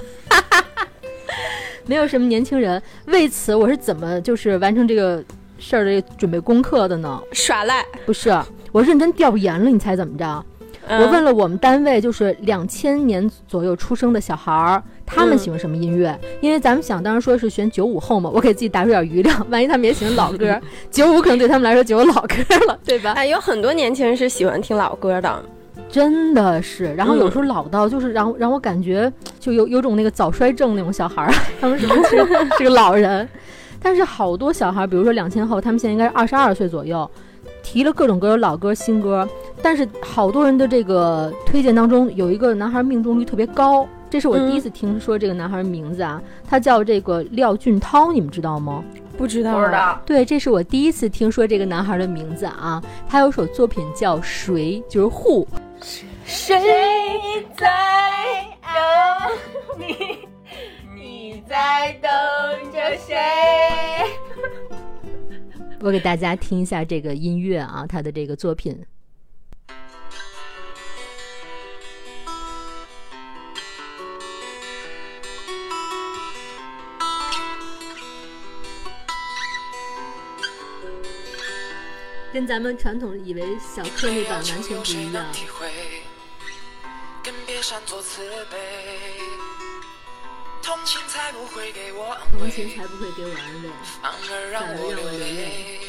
没有什么年轻人，为此我是怎么就是完成这个事儿的准备功课的呢？耍赖，不是，我认真调研了，你猜怎么着？嗯我问了我们单位就是两千年左右出生的小孩儿，他们嗯喜欢什么音乐？因为咱们想当时说是选九五后嘛，我给自己打出点余量，万一他们也喜欢老歌，九五可能对他们来说就有老歌了，对吧？哎，有很多年轻人是喜欢听老歌的。真的是，然后有嗯时候老到就是让让我感觉就有有种那个早衰症那种小孩儿，[laughs] 他们是不是是个老人？但是好多小孩儿，比如说两千后，他们现在应该是二十二岁左右，提了各种各种老歌、新歌，但是好多人的这个推荐当中有一个男孩命中率特别高，这是我第一次听说这个男孩名字啊，他叫这个廖俊涛，你们知道吗？不知道，不知。道，对，这是我第一次听说这个男孩的名字啊，他有首作品叫《谁》，就是《Who》。谁在等你？你在等着谁？[laughs] 我给大家听一下这个音乐啊，他的这个作品。跟咱们传统以为小颗粒感完全不一样。更别闪作慈悲。同情才不会给我安慰，同情才不会给我安慰。反而让我流泪。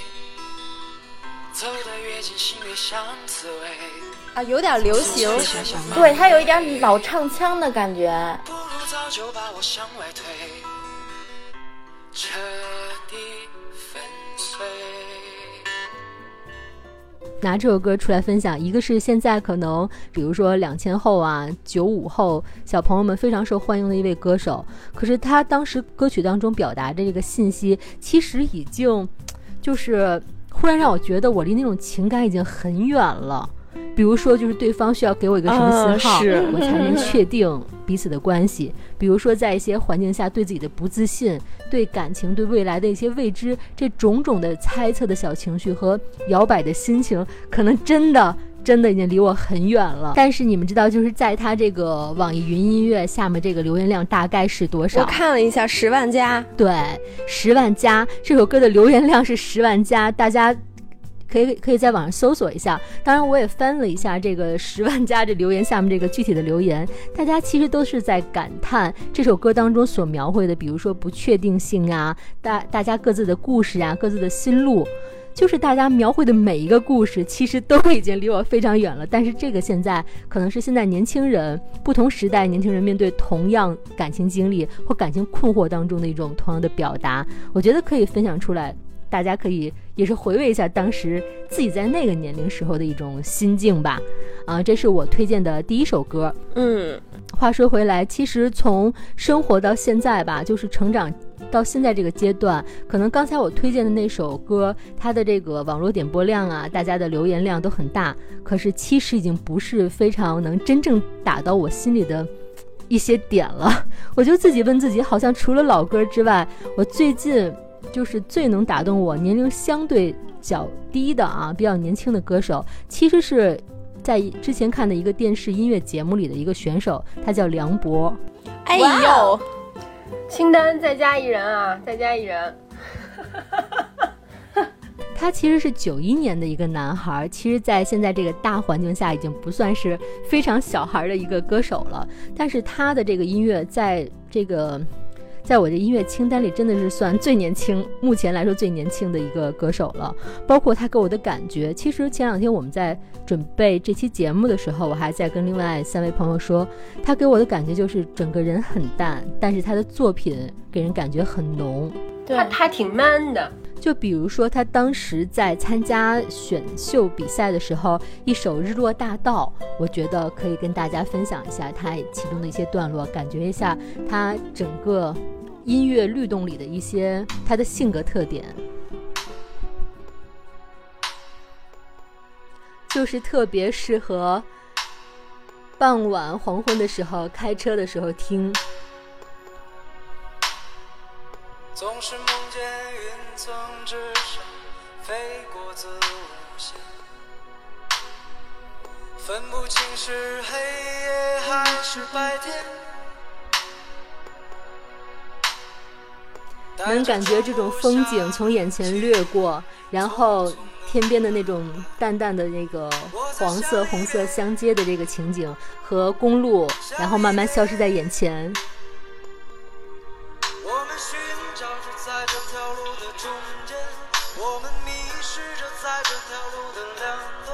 走得越近，心越像刺猬。啊，有点流行。对他有一点老唱腔的感觉。不如早就把我向外推，彻底粉碎。拿这首歌出来分享，一个是现在可能，比如说两千后啊、九五后小朋友们非常受欢迎的一位歌手，可是他当时歌曲当中表达的这个信息，其实已经就是忽然让我觉得我离那种情感已经很远了。比如说，就是对方需要给我一个什么信号，我才能确定彼此的关系。比如说，在一些环境下对自己的不自信、对感情、对未来的一些未知，这种种的猜测的小情绪和摇摆的心情，可能真的。真的已经离我很远了，但是你们知道，就是在他这个网易云音乐下面，这个留言量大概是多少？我看了一下，十万加。对，十万加这首歌的留言量是十万加，大家可以可以在网上搜索一下。当然，我也翻了一下这个十万加这留言下面这个具体的留言，大家其实都是在感叹这首歌当中所描绘的，比如说不确定性啊，大大家各自的故事啊，各自的心路。就是大家描绘的每一个故事，其实都已经离我非常远了。但是这个现在可能是现在年轻人不同时代年轻人面对同样感情经历或感情困惑当中的一种同样的表达，我觉得可以分享出来，大家可以也是回味一下当时自己在那个年龄时候的一种心境吧。啊，这是我推荐的第一首歌。嗯，话说回来，其实从生活到现在吧，就是成长到现在这个阶段，可能刚才我推荐的那首歌，它的这个网络点播量啊，大家的留言量都很大，可是其实已经不是非常能真正打到我心里的一些点了。[laughs] 我就自己问自己，好像除了老歌之外，我最近就是最能打动我年龄相对较低的啊，比较年轻的歌手，其实是。在之前看的一个电视音乐节目里的一个选手，他叫梁博。哎呦，清单再加一人啊，再加一人。他其实是九一年的一个男孩，其实，在现在这个大环境下，已经不算是非常小孩的一个歌手了。但是他的这个音乐，在这个，在我的音乐清单里，真的是算最年轻，目前来说最年轻的一个歌手了。包括他给我的感觉，其实前两天我们在准备这期节目的时候，我还在跟另外三位朋友说，他给我的感觉就是整个人很淡，但是他的作品给人感觉很浓。他他挺 man 的，就比如说，他当时在参加选秀比赛的时候，一首《日落大道》，我觉得可以跟大家分享一下他其中的一些段落，感觉一下他整个音乐律动里的一些他的性格特点，就是特别适合傍晚黄昏的时候开车的时候听。总是梦见云层之上飞过子午线，分不清是黑夜还是白天。能感觉这种风景从眼前掠过，然后天边的那种淡淡的那个黄色、红色相接的这个情景，和公路，然后慢慢消失在眼前。我们寻我们迷失着在这条路的两端。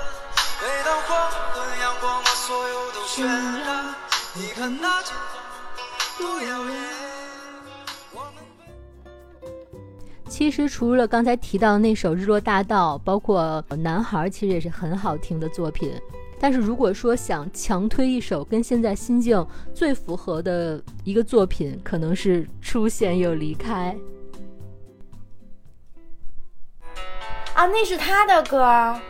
每当黄昏，阳光把所有都渲染，你看那前方多遥远。我们其实除了刚才提到的那首《日落大道》，包括《男孩》，其实也是很好听的作品。但是如果说想强推一首跟现在心境最符合的一个作品，可能是《出现又离开》。啊，那是他的歌，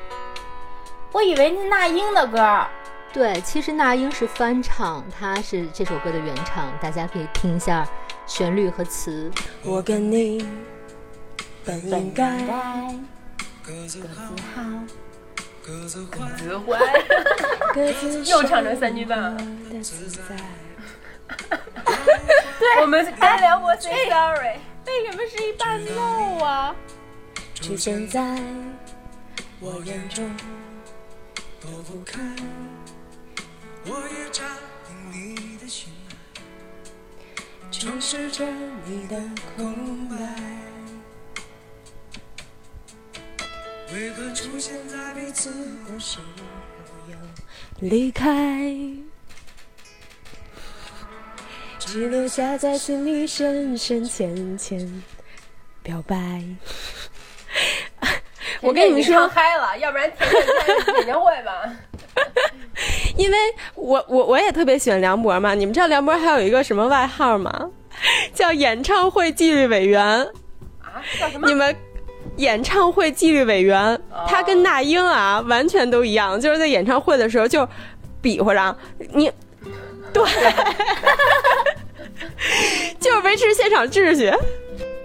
我以为是那英的歌。对，其实那英是翻唱，她是这首歌的原唱，大家可以听一下旋律和词。我跟你本应该各自好，好，各自坏。子怀 [laughs] 各自又唱成三句半了。的自在。[laughs] 我们跟梁博 say sorry。为什么是一半漏啊？出现在我眼中，躲不开，我也占领你的心爱，充实着你的空白。为何出现在彼此的时候又离开，只留下在心里深深浅浅表白。[laughs] 我跟你们说，嗨了，要不然天天开演唱会吧。[laughs] 因为我我我也特别喜欢梁博嘛，你们知道梁博还有一个什么外号吗？叫演唱会纪律委员。啊，叫什么你？们演唱会纪律委员，他跟那英啊完全都一样，就是在演唱会的时候就比划着你，[laughs] 对，就是维持现场秩序。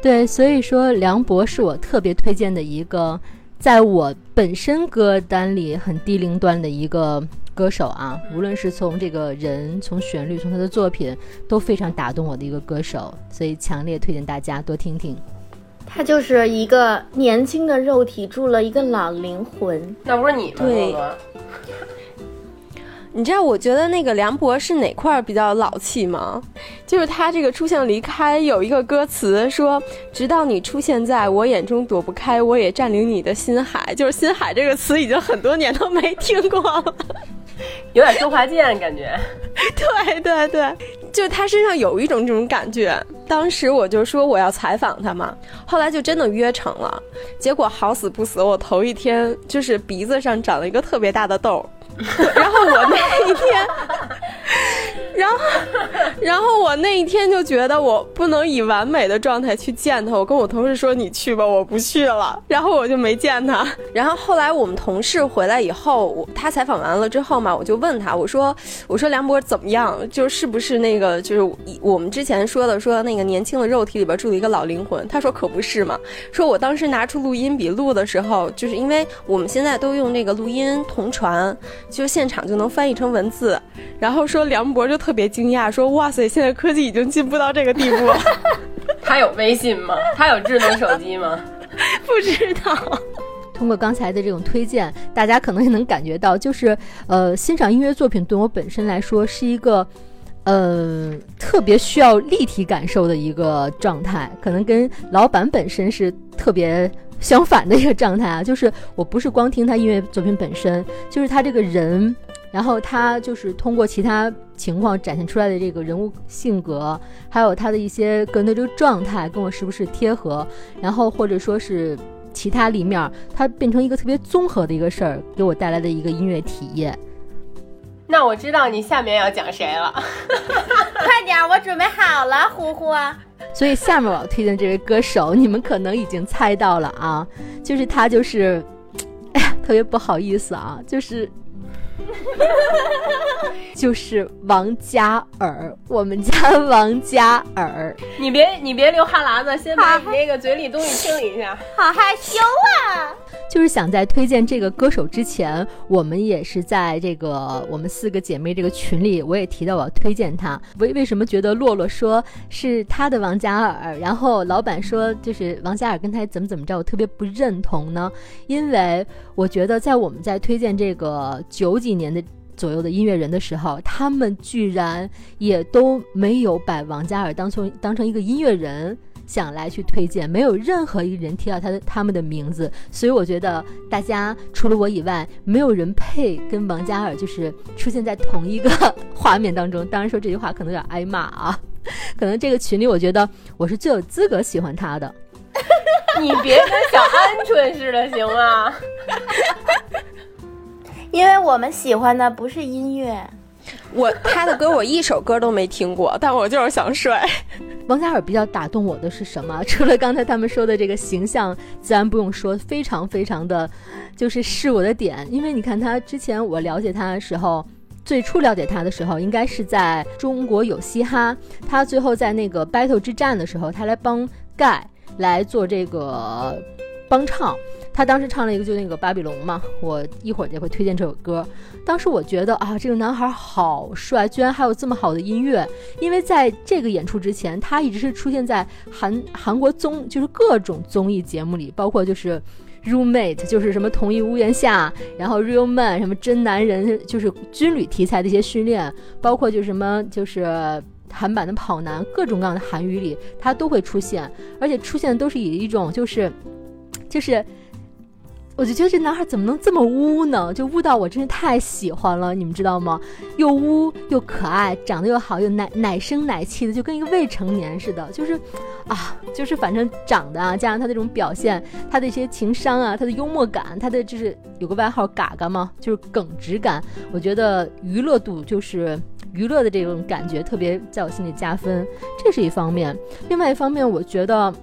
对，所以说梁博是我特别推荐的一个，在我本身歌单里很低龄段的一个歌手啊，无论是从这个人、从旋律、从他的作品，都非常打动我的一个歌手，所以强烈推荐大家多听听。他就是一个年轻的肉体住了一个老灵魂。那不是你吗？对你知道我觉得那个梁博是哪块儿比较老气吗？就是他这个出现离开有一个歌词说：“直到你出现在我眼中躲不开，我也占领你的心海。”就是“心海”这个词已经很多年都没听过了。有点周华健感觉。[laughs] 对对对，就他身上有一种这种感觉。当时我就说我要采访他嘛，后来就真的约成了。结果好死不死，我头一天就是鼻子上长了一个特别大的痘儿。然后我那一天，然后，然后我那一天就觉得我不能以完美的状态去见他。我跟我同事说：“你去吧，我不去了。”然后我就没见他。然后后来我们同事回来以后，我他采访完了之后嘛，我就问他，我说：“我说梁博怎么样？就是不是那个就是我们之前说的说那个年轻的肉体里边住了一个老灵魂？”他说：“可不是嘛。”说我当时拿出录音笔录的时候，就是因为我们现在都用那个录音同传。就现场就能翻译成文字，然后说梁博就特特别惊讶，说哇塞，现在科技已经进步到这个地步了。[laughs] 他有微信吗？他有智能手机吗？[laughs] 不知道。通过刚才的这种推荐，大家可能也能感觉到，就是呃，欣赏音乐作品对我本身来说是一个。呃，特别需要立体感受的一个状态，可能跟老板本身是特别相反的一个状态啊。就是我不是光听他音乐作品本身，就是他这个人，然后他就是通过其他情况展现出来的这个人物性格，还有他的一些个人的这个状态，跟我是不是贴合，然后或者说是其他立面，它变成一个特别综合的一个事儿，给我带来的一个音乐体验。那我知道你下面要讲谁了，[laughs] 快点，我准备好了，呼呼。[laughs] 所以下面我要推荐这位歌手，你们可能已经猜到了啊，就是他，就是，哎呀，特别不好意思啊，就是。[laughs] 就是王嘉尔，我们家王嘉尔。你别你别流哈喇子，先把你那个嘴里东西清理一下。好害羞啊！就是想在推荐这个歌手之前，我们也是在这个我们四个姐妹这个群里，我也提到我要推荐他。为为什么觉得洛洛说是他的王嘉尔，然后老板说就是王嘉尔跟他怎么怎么着，我特别不认同呢？因为我觉得在我们在推荐这个九几。一年的左右的音乐人的时候，他们居然也都没有把王嘉尔当成当成一个音乐人想来去推荐，没有任何一个人提到他的他们的名字，所以我觉得大家除了我以外，没有人配跟王嘉尔就是出现在同一个画面当中。当然说这句话可能有点挨骂啊，可能这个群里我觉得我是最有资格喜欢他的。[laughs] [laughs] 你别跟小鹌鹑似的，行吗？因为我们喜欢的不是音乐，我他的歌我一首歌都没听过，但我就是想帅。[laughs] 王嘉尔比较打动我的是什么？[laughs] 除了刚才他们说的这个形象，自然不用说，非常非常的，就是是我的点。因为你看他之前我了解他的时候，最初了解他的时候，应该是在中国有嘻哈，他最后在那个 battle 之战的时候，他来帮盖来做这个帮唱。他当时唱了一个就那个巴比龙嘛，我一会儿就会推荐这首歌。当时我觉得啊，这个男孩好帅，居然还有这么好的音乐。因为在这个演出之前，他一直是出现在韩韩国综，就是各种综艺节目里，包括就是 Roommate，就是什么同一屋檐下，然后 Real Man，什么真男人，就是军旅题材的一些训练，包括就是什么就是韩版的跑男，各种各样的韩语里他都会出现，而且出现的都是以一种就是就是。我就觉得这男孩怎么能这么污呢？就污到我真是太喜欢了，你们知道吗？又污又可爱，长得又好，又奶奶声奶气的，就跟一个未成年似的。就是，啊，就是反正长得啊，加上他这种表现，他的一些情商啊，他的幽默感，他的就是有个外号“嘎嘎”嘛，就是耿直感。我觉得娱乐度就是娱乐的这种感觉特别在我心里加分，这是一方面。另外一方面，我觉得。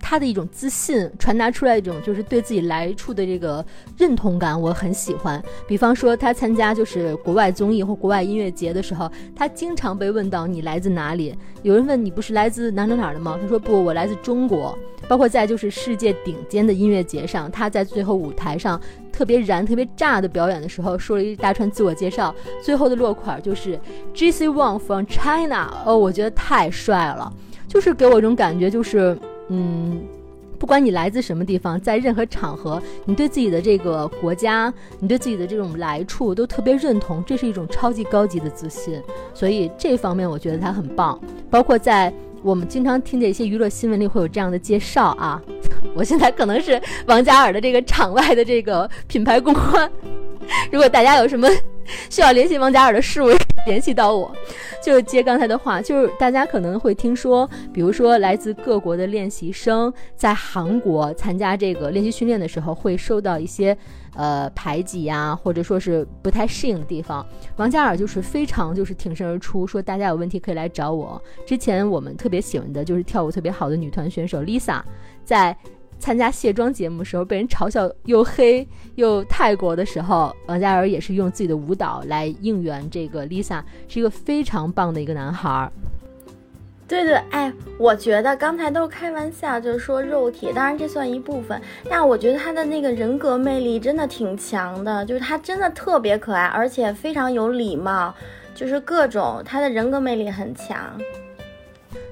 他的一种自信传达出来一种就是对自己来处的这个认同感，我很喜欢。比方说他参加就是国外综艺或国外音乐节的时候，他经常被问到你来自哪里？有人问你不是来自哪哪哪的吗？他说不，我来自中国。包括在就是世界顶尖的音乐节上，他在最后舞台上特别燃、特别炸的表演的时候，说了一大串自我介绍，最后的落款就是 J C Wang from China。哦，我觉得太帅了，就是给我一种感觉就是。嗯，不管你来自什么地方，在任何场合，你对自己的这个国家，你对自己的这种来处都特别认同，这是一种超级高级的自信。所以这方面我觉得他很棒。包括在我们经常听的一些娱乐新闻里会有这样的介绍啊。[laughs] 我现在可能是王嘉尔的这个场外的这个品牌公关，[laughs] 如果大家有什么需要联系王嘉尔的事务。联系到我，就接刚才的话，就是大家可能会听说，比如说来自各国的练习生在韩国参加这个练习训练的时候，会受到一些呃排挤呀，或者说是不太适应的地方。王嘉尔就是非常就是挺身而出，说大家有问题可以来找我。之前我们特别喜欢的就是跳舞特别好的女团选手 Lisa，在。参加卸妆节目的时候被人嘲笑又黑又泰国的时候，王嘉尔也是用自己的舞蹈来应援这个 Lisa，是一个非常棒的一个男孩儿。对对，哎，我觉得刚才都是开玩笑，就是说肉体，当然这算一部分，但我觉得他的那个人格魅力真的挺强的，就是他真的特别可爱，而且非常有礼貌。就是各种他的人格魅力很强。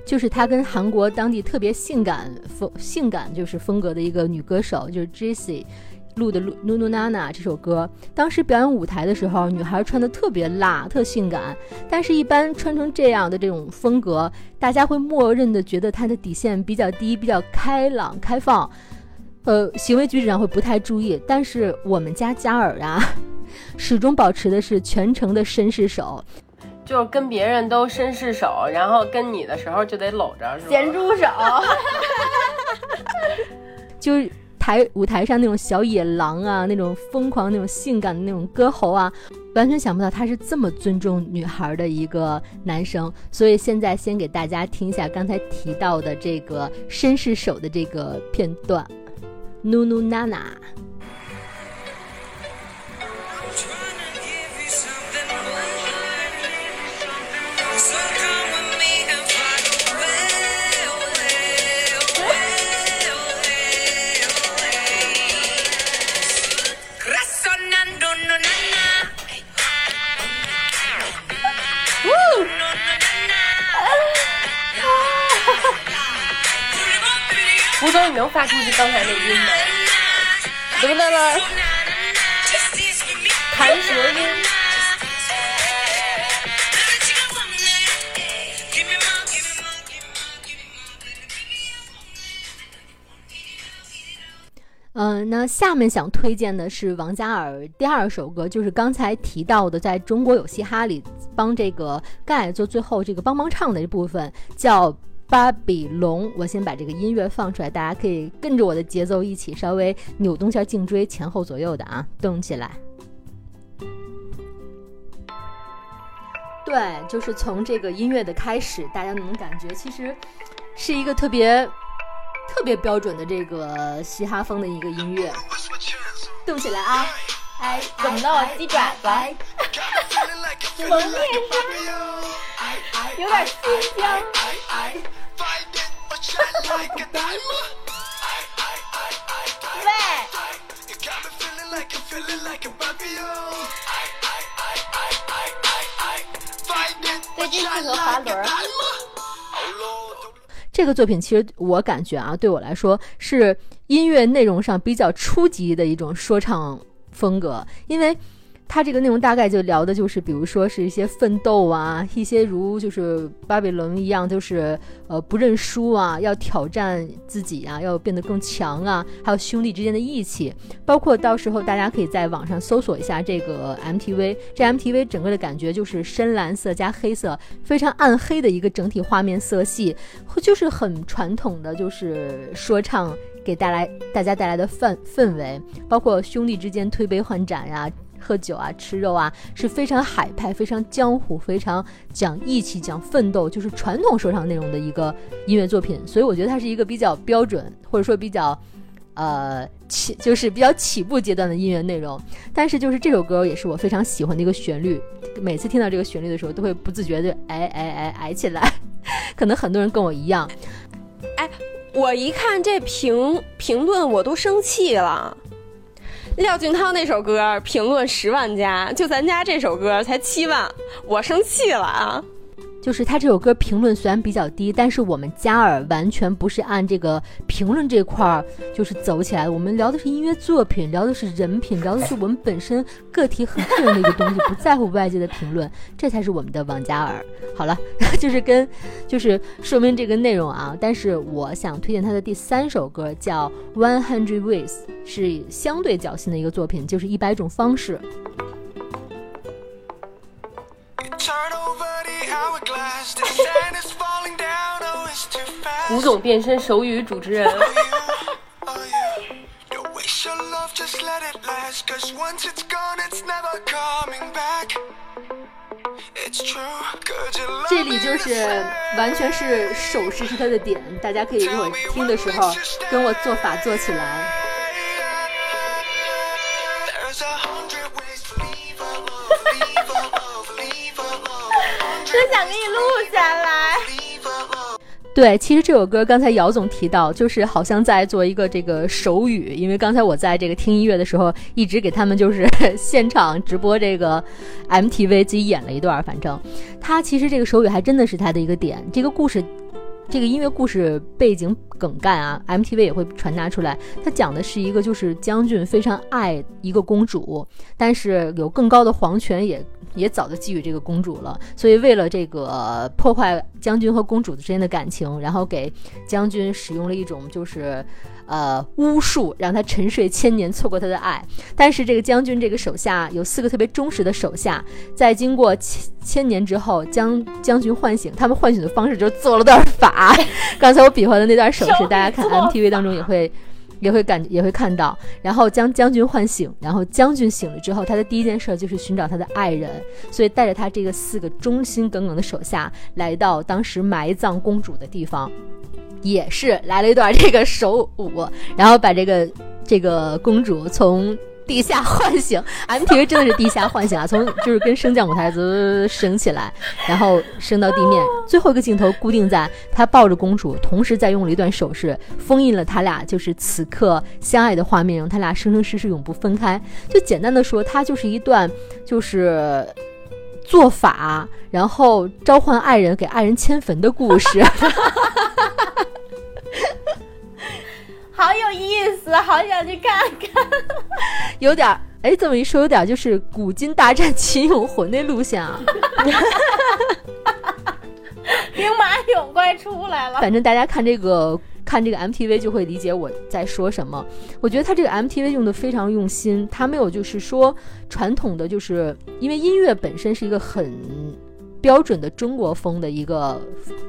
就是她跟韩国当地特别性感风性感就是风格的一个女歌手，就是 Jessie 录的《Nu Nu Nana》这首歌。当时表演舞台的时候，女孩穿的特别辣，特性感。但是，一般穿成这样的这种风格，大家会默认的觉得她的底线比较低，比较开朗开放，呃，行为举止上会不太注意。但是我们家嘉尔啊，[laughs] 始终保持的是全程的绅士手。就是跟别人都绅士手，然后跟你的时候就得搂着，是吧？咸猪手，[laughs] 就是台舞台上那种小野狼啊，那种疯狂、那种性感的那种歌喉啊，完全想不到他是这么尊重女孩的一个男生。所以现在先给大家听一下刚才提到的这个绅士手的这个片段，Nu Nu Nana。Trying 不要发出你刚才那音吗？怎么了？弹舌音。嗯，那下面想推荐的是王嘉尔第二首歌，就是刚才提到的，在《中国有嘻哈》里帮这个盖做最后这个帮帮唱的一部分，叫。巴比龙》。我先把这个音乐放出来，大家可以跟着我的节奏一起稍微扭动一下颈椎，前后左右的啊，动起来。对，就是从这个音乐的开始，大家能感觉其实是一个特别特别标准的这个嘻哈风的一个音乐，动起来啊！哎，怎么的？我鸡爪子，蒙面声，有点新疆。喂，对，这适合滑轮儿。这个作品其实我感觉啊，对我来说是音乐内容上比较初级的一种说唱风格，因为它这个内容大概就聊的就是，比如说是一些奋斗啊，一些如就是巴比伦一样，就是呃不认输啊，要挑战自己啊，要变得更强啊，还有兄弟之间的义气，包括到时候大家可以在网上搜索一下这个 MTV，这 MTV 整个的感觉就是深蓝色加黑色，非常暗黑的一个整体画面色系，就是很传统的就是说唱给带来大家带来的氛氛围，包括兄弟之间推杯换盏呀、喝酒啊、吃肉啊，是非常海派、非常江湖、非常讲义气、讲奋斗，就是传统说唱内容的一个音乐作品。所以我觉得它是一个比较标准，或者说比较。呃，起 [laughs] 就是比较起步阶段的音乐内容，但是就是这首歌也是我非常喜欢的一个旋律，每次听到这个旋律的时候，都会不自觉的哎哎哎哎起来。可能很多人跟我一样，哎我一看这评评论，我都生气了。廖俊涛那首歌评论十万加，就咱家这首歌才七万，我生气了啊！就是他这首歌评论虽然比较低，但是我们嘉尔完全不是按这个评论这块儿就是走起来的。我们聊的是音乐作品，聊的是人品，聊的是我们本身个体很个人的一个东西，不在乎外界的评论，这才是我们的王嘉尔。好了，[laughs] 就是跟就是说明这个内容啊。但是我想推荐他的第三首歌叫《One Hundred Ways》，是相对较新的一个作品，就是一百种方式。胡总变身手语主持人，这里就是完全是手势是他的点，大家可以给我听的时候跟我做法做起来。来。[laughs] 对，其实这首歌刚才姚总提到，就是好像在做一个这个手语，因为刚才我在这个听音乐的时候，一直给他们就是 [laughs] 现场直播这个 MTV 自己演了一段，反正他其实这个手语还真的是他的一个点，这个故事。这个音乐故事背景梗概啊，MTV 也会传达出来。它讲的是一个，就是将军非常爱一个公主，但是有更高的皇权也也早就觊觎这个公主了，所以为了这个破坏将军和公主之间的感情，然后给将军使用了一种就是。呃，巫术让他沉睡千年，错过他的爱。但是这个将军这个手下有四个特别忠实的手下，在经过千千年之后，将将军唤醒。他们唤醒的方式就是做了段法。刚才我比划的那段手势，大家看 MTV 当中也会也会感也会看到。然后将将军唤醒，然后将军醒了之后，他的第一件事就是寻找他的爱人，所以带着他这个四个忠心耿耿的手下，来到当时埋葬公主的地方。也是来了一段这个手舞，然后把这个这个公主从地下唤醒。[laughs] MTV 真的是地下唤醒啊，从就是跟升降舞台子升起来，然后升到地面。最后一个镜头固定在他抱着公主，同时在用了一段手势，封印了他俩就是此刻相爱的画面，让他俩生生世世永不分开。就简单的说，它就是一段就是做法，然后召唤爱人给爱人迁坟的故事。[laughs] 好有意思，好想去看看。[laughs] 有点儿，哎，这么一说，有点儿就是古今大战秦俑魂那路线啊。兵马俑快出来了，反正大家看这个看这个 MTV 就会理解我在说什么。我觉得他这个 MTV 用的非常用心，他没有就是说传统的，就是因为音乐本身是一个很标准的中国风的一个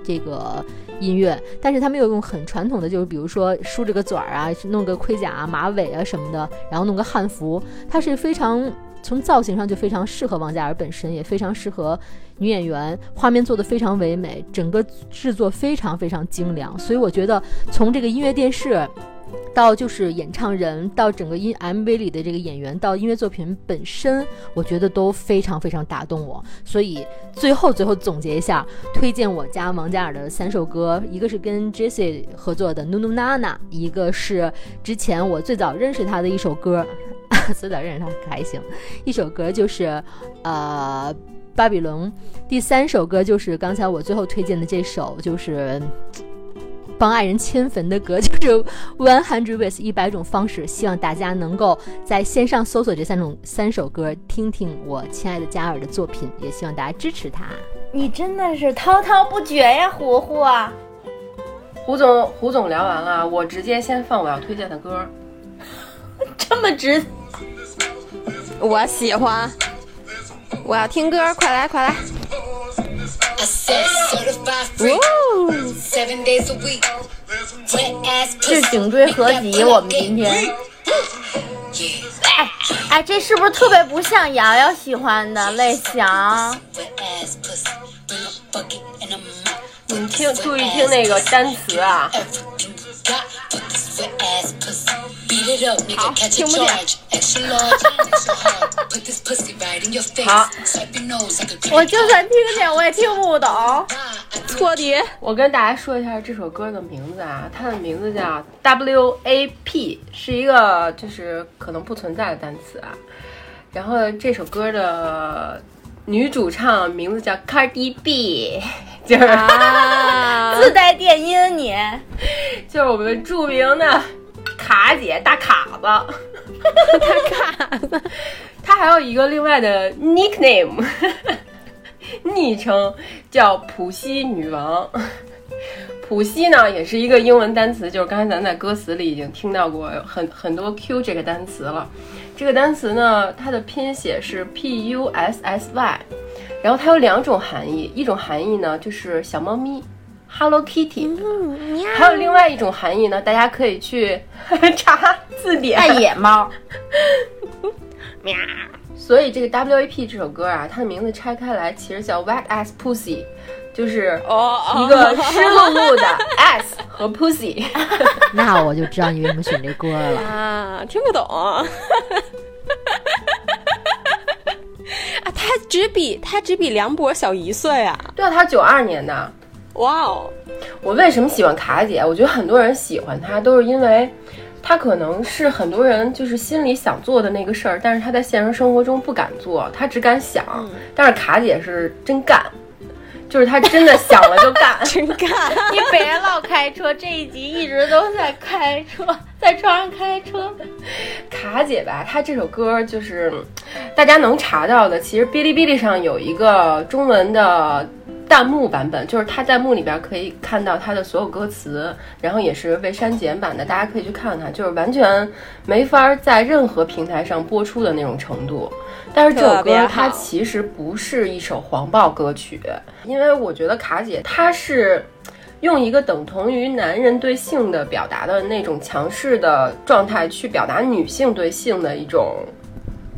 这个音乐，但是他没有用很传统的，就是比如说梳着个嘴儿啊，弄个盔甲啊、马尾啊什么的，然后弄个汉服，它是非常从造型上就非常适合王嘉尔本身，也非常适合女演员，画面做的非常唯美，整个制作非常非常精良，所以我觉得从这个音乐电视。到就是演唱人，到整个音 MV 里的这个演员，到音乐作品本身，我觉得都非常非常打动我。所以最后最后总结一下，推荐我家王嘉尔的三首歌，一个是跟 Jessie 合作的《Nu Nu Na Na》，一个是之前我最早认识他的一首歌，[laughs] 最早认识他还行，一首歌就是呃巴比伦，第三首歌就是刚才我最后推荐的这首，就是。帮爱人迁坟的歌 [laughs] 就是 One Hundred Ways 一百种方式，希望大家能够在线上搜索这三种三首歌，听听我亲爱的嘉尔的作品，也希望大家支持他。你真的是滔滔不绝呀，胡胡啊！胡总，胡总聊完了，我直接先放我要推荐的歌。[laughs] 这么直，我喜欢，我要听歌，快来快来！是颈椎合集，我们今天。哎哎，这是不是特别不像瑶瑶喜欢的类型？[laughs] 你听，注意听那个单词啊！好，听不见。好，我就算听见，我也听不懂。托迪，我跟大家说一下这首歌的名字啊，它的名字叫 WAP，是一个就是可能不存在的单词啊，然后这首歌的。女主唱名字叫 Cardi B，[laughs] 就是、啊，[laughs] 自带电音你，就是我们著名的卡姐大卡子。大卡子。[laughs] 她还有一个另外的 nickname，昵称叫普西女王。[laughs] 普西呢，也是一个英文单词，就是刚才咱在歌词里已经听到过很很多 Q 这个单词了。这个单词呢，它的拼写是 P U S S Y，然后它有两种含义，一种含义呢就是小猫咪 Hello Kitty，还有另外一种含义呢，大家可以去 [laughs] 查字典。爱野猫。[laughs] 喵所以这个 WAP 这首歌啊，它的名字拆开来其实叫 Wet Ass Pussy，就是哦一个湿漉漉的 [laughs] ass 和 pussy。[laughs] 那我就知道你为什么选这歌了。啊，听不懂。啊，他只比他只比梁博小一岁啊！对啊，他九二年的，哇哦，我为什么喜欢卡姐？我觉得很多人喜欢她，都是因为她可能是很多人就是心里想做的那个事儿，但是她在现实生活中不敢做，她只敢想。但是卡姐是真干，就是他真的想了就干。[laughs] 真干！[laughs] 你别老开车，这一集一直都在开车，[laughs] 在床上开车。卡姐吧，她这首歌就是大家能查到的，其实哔哩哔哩上有一个中文的弹幕版本，就是它弹幕里边可以看到它的所有歌词，然后也是未删减版的，大家可以去看看，就是完全没法在任何平台上播出的那种程度。但是这首歌它其实不是一首黄暴歌曲，因为我觉得卡姐她是。用一个等同于男人对性的表达的那种强势的状态，去表达女性对性的一种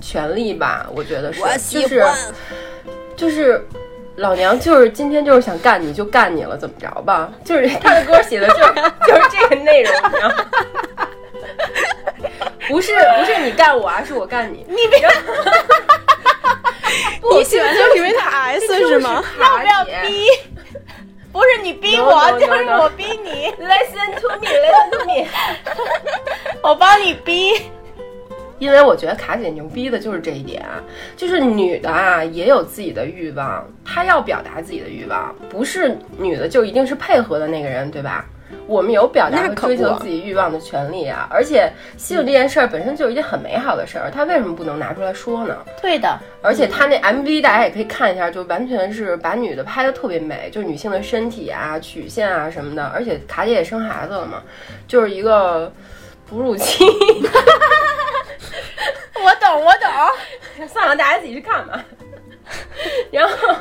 权利吧，我觉得是，就是。就是老娘就是今天就是想干你就干你了，怎么着吧？[laughs] 就是他的歌写的就是 [laughs] 就是这个内容，你知道吗？[laughs] 不是不是你干我啊，是我干你。你别，你喜欢就是因为他 S 是吗？要不要逼？不是你逼 No, 我 no, no, 就是我逼你，Listen to me, listen to me。我帮你逼。因为我觉得卡姐牛逼的就是这一点，就是女的啊也有自己的欲望，她要表达自己的欲望，不是女的就一定是配合的那个人，对吧？我们有表达追求自己欲望的权利啊，而且性这件事儿本身就是一件很美好的事儿，她为什么不能拿出来说呢？对的，而且他那 MV 大家也可以看一下，就完全是把女的拍的特别美，就是女性的身体啊、曲线啊什么的。而且卡姐也生孩子了嘛，就是一个哺乳期。[laughs] 我懂，我懂。算了，大家自己去看吧。[laughs] 然后，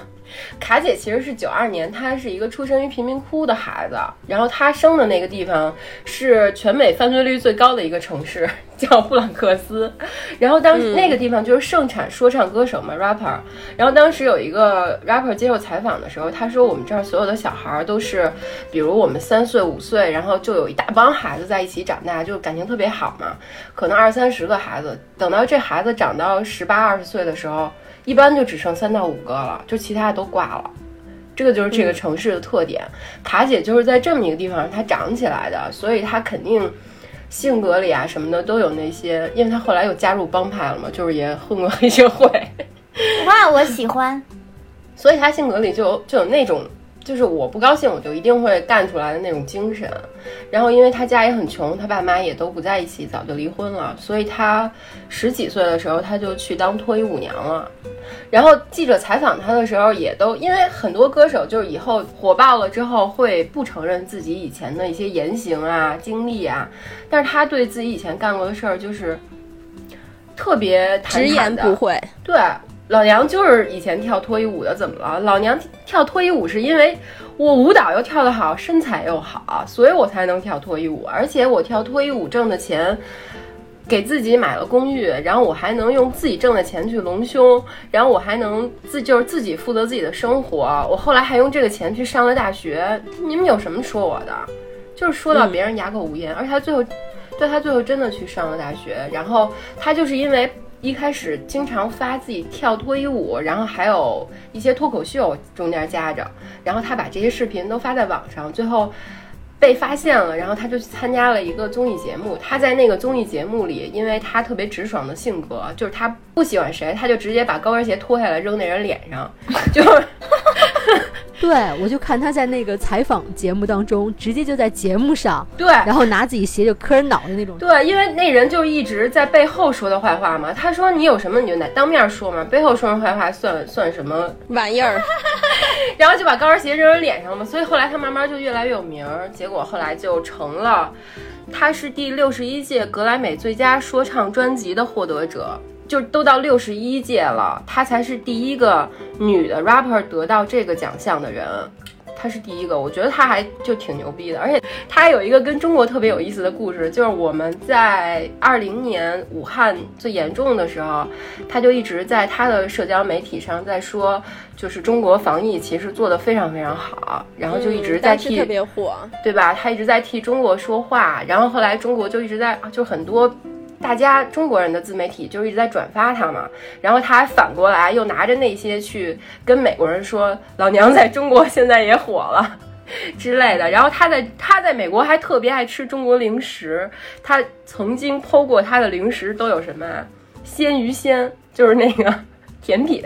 卡姐其实是九二年，她是一个出生于贫民窟的孩子。然后她生的那个地方是全美犯罪率最高的一个城市，叫布朗克斯。然后当时那个地方就是盛产说唱歌手嘛、rapper。然后当时有一个 rapper 接受采访的时候，他说我们这儿所有的小孩儿都是，比如我们三岁五岁，然后就有一大帮孩子在一起长大，就感情特别好嘛。可能二三十个孩子，等到这孩子长到十八二十岁的时候，一般就只剩三到五个了，就其他的都挂了。这个就是这个城市的特点。卡姐就是在这么一个地方她长起来的，所以她肯定性格里啊什么的都有那些，因为她后来又加入帮派了嘛，就是也混过黑社会，哇，我喜欢。[laughs] 所以她性格里就就有那种。就是我不高兴，我就一定会干出来的那种精神。然后，因为他家也很穷，他爸妈也都不在一起，早就离婚了。所以他十几岁的时候，他就去当脱衣舞娘了。然后记者采访他的时候，也都因为很多歌手就是以后火爆了之后，会不承认自己以前的一些言行啊、经历啊，但是他对自己以前干过的事儿就是特别坦直言不讳。对，老娘就是以前跳脱衣舞的，怎么了？老娘跳脱衣舞是因为我舞蹈又跳得好，身材又好，所以我才能跳脱衣舞。而且我跳脱衣舞挣的钱，给自己买了公寓，然后我还能用自己挣的钱去隆胸，然后我还能自就是自己负责自己的生活。我后来还用这个钱去上了大学。你们有什么说我的？就是说到别人哑口无言，而且他最后，对他最后真的去上了大学，然后他就是因为一开始经常发自己跳脱衣舞，然后还有一些脱口秀中间夹着，然后他把这些视频都发在网上，最后被发现了，然后他就去参加了一个综艺节目。他在那个综艺节目里，因为他特别直爽的性格，就是他不喜欢谁，他就直接把高跟鞋脱下来扔那人脸上，就。对，我就看他在那个采访节目当中，直接就在节目上，对，然后拿自己鞋就磕人脑袋那种。对，因为那人就一直在背后说他坏话嘛。他说你有什么你就来当面说嘛，背后说人坏话算算什么？玩意儿，[laughs] 然后就把高跟鞋扔人脸上了嘛。所以后来他慢慢就越来越有名儿，结果后来就成了，他是第六十一届格莱美最佳说唱专辑的获得者。就都到六十一届了，她才是第一个女的 rapper 得到这个奖项的人。她是第一个，我觉得她还就挺牛逼的，而且她还有一个跟中国特别有意思的故事，就是我们在二零年武汉最严重的时候，她就一直在她的社交媒体上在说，就是中国防疫其实做得非常非常好，然后就一直在替、特别火。对吧？她一直在替中国说话，然后后来中国就一直在，就很多大家中国人的自媒体就一直在转发他嘛，然后他还反过来又拿着那些去跟美国人说，老娘在中国现在也火了。[laughs] 之类的。然后他在他在美国还特别爱吃中国零食，他曾经剖过他的零食都有什么啊鲜鱼鲜，就是那个 [laughs] 甜品，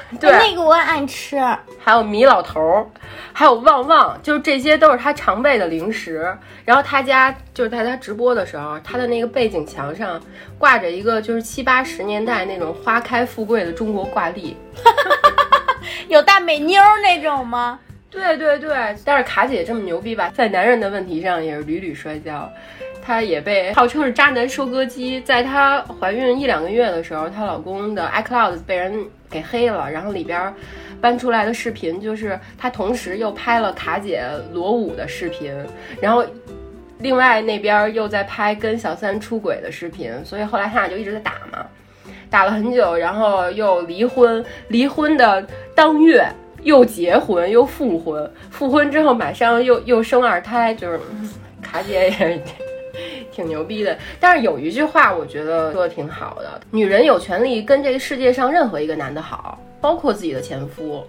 [laughs] 对，哎那个我也爱吃。还有米老头儿，还有旺旺，就是这些都是他常备的零食。然后他家就是在他直播的时候，他的那个背景墙上挂着一个就是七八十年代那种花开富贵的中国挂历。[laughs] 有大美妞儿那种吗？对对对，但是卡姐这么牛逼吧，在男人的问题上也是屡屡摔跤。她也被号称是渣男收割机，在她怀孕一两个月的时候，她老公的 iCloud 被人给黑了，然后里边搬出来的视频就是她同时又拍了卡姐裸舞的视频，然后另外那边又在拍跟小三出轨的视频，所以后来他俩就一直在打嘛，打了很久，然后又离婚，离婚的当月又结婚又复婚，复婚之后马上又又生二胎，就是卡姐也 [laughs] 挺牛逼的。但是有一句话我觉得说的挺好的，女人有权利跟这个世界上任何一个男的好，包括自己的前夫。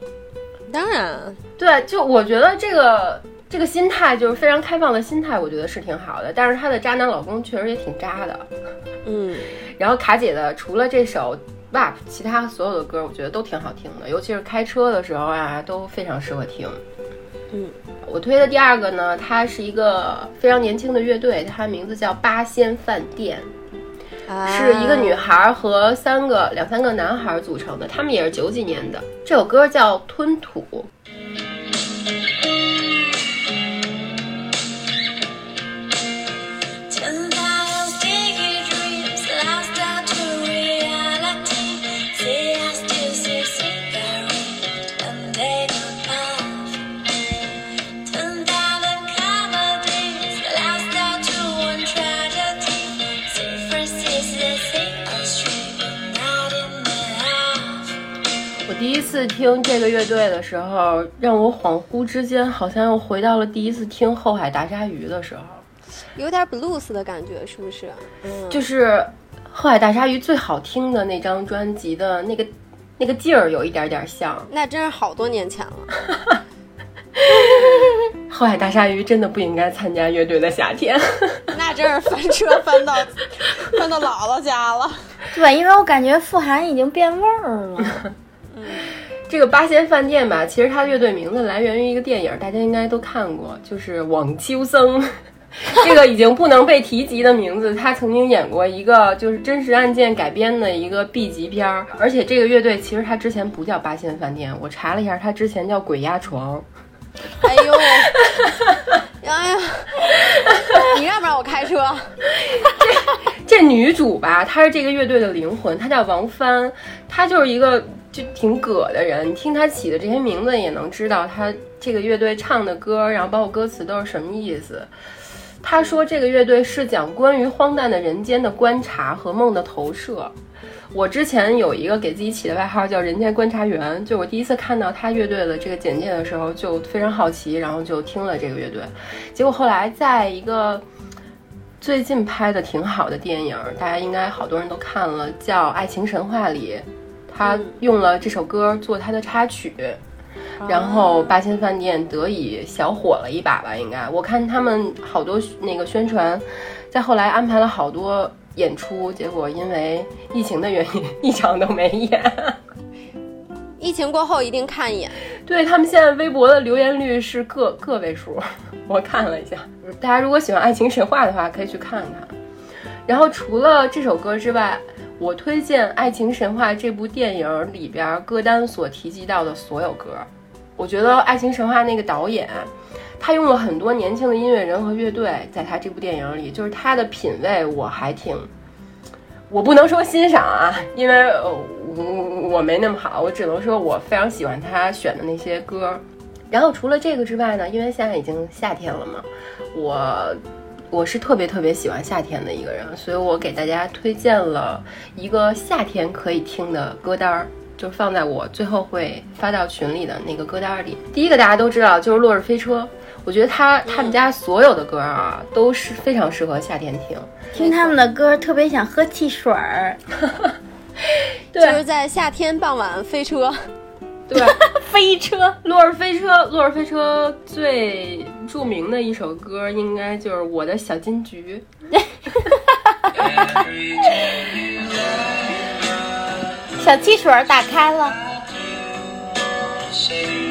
当然，对，就我觉得这个这个心态就是非常开放的心态，我觉得是挺好的。但是她的渣男老公确实也挺渣的。嗯，然后卡姐的除了这首 WAP，其他所有的歌我觉得都挺好听的，尤其是开车的时候啊，都非常适合听。嗯，我推的第二个呢，它是一个非常年轻的乐队，它名字叫八仙饭店。是一个女孩和三个两三个男孩组成的，他们也是九几年的。这首歌叫《吞吐》。第一次听这个乐队的时候，让我恍惚之间好像又回到了第一次听后海大鲨鱼的时候，有点 blues 的感觉，是不是？嗯，就是后海大鲨鱼最好听的那张专辑的那个那个劲儿有一点点像。那真是好多年前了。[laughs] 后海大鲨鱼真的不应该参加乐队的夏天。[laughs] 那真是翻车翻到翻到姥姥家了。对，因为我感觉傅涵已经变味儿了。[laughs] 这个八仙饭店吧，其实它乐队名字来源于一个电影，大家应该都看过，就是《网秋僧》。[laughs] 这个已经不能被提及的名字，他曾经演过一个就是真实案件改编的一个 B 级片儿，而且这个乐队其实他之前不叫八仙饭店，我查了一下，他之前叫鬼压床。[laughs] 哎呦，哎呀，你让不让我开车？[laughs] 这这女主吧，她是这个乐队的灵魂，她叫王帆，她就是一个就挺葛的人。你听他起的这些名字，也能知道他这个乐队唱的歌，然后包括歌词都是什么意思。他说这个乐队是讲关于荒诞的人间的观察和梦的投射。我之前有一个给自己起的外号叫“人间观察员”，就我第一次看到他乐队的这个简介的时候，就非常好奇，然后就听了这个乐队。结果后来在一个最近拍的挺好的电影，大家应该好多人都看了，叫《爱情神话》里，他用了这首歌做他的插曲，然后八仙饭店得以小火了一把吧，应该我看他们好多那个宣传，在后来安排了好多演出，结果因为疫情的原因，[laughs] 一场都没演。疫情过后一定看一眼。对他们现在微博的留言率是个个位数，[laughs] 我看了一下。大家如果喜欢爱情神话的话，可以去看看。然后除了这首歌之外，我推荐《爱情神话》这部电影里边歌单所提及到的所有歌。我觉得《爱情神话》那个导演，他用了很多年轻的音乐人和乐队在他这部电影里，就是他的品味我还挺，我不能说欣赏啊，因为我我没那么好，我只能说我非常喜欢他选的那些歌。然后除了这个之外呢，因为现在已经夏天了嘛，我我是特别特别喜欢夏天的一个人，所以我给大家推荐了一个夏天可以听的歌单儿，就放在我最后会发到群里的那个歌单儿里。第一个大家都知道就是《落日飞车》，我觉得他他们家所有的歌啊都是非常适合夏天听。听他们的歌，特别想喝汽水儿。[laughs] 对就是在夏天傍晚飞车。对，[laughs] 飞车，洛尔飞车，洛尔飞车最著名的一首歌应该就是《我的小金桔》。[laughs] 小汽水儿打开了，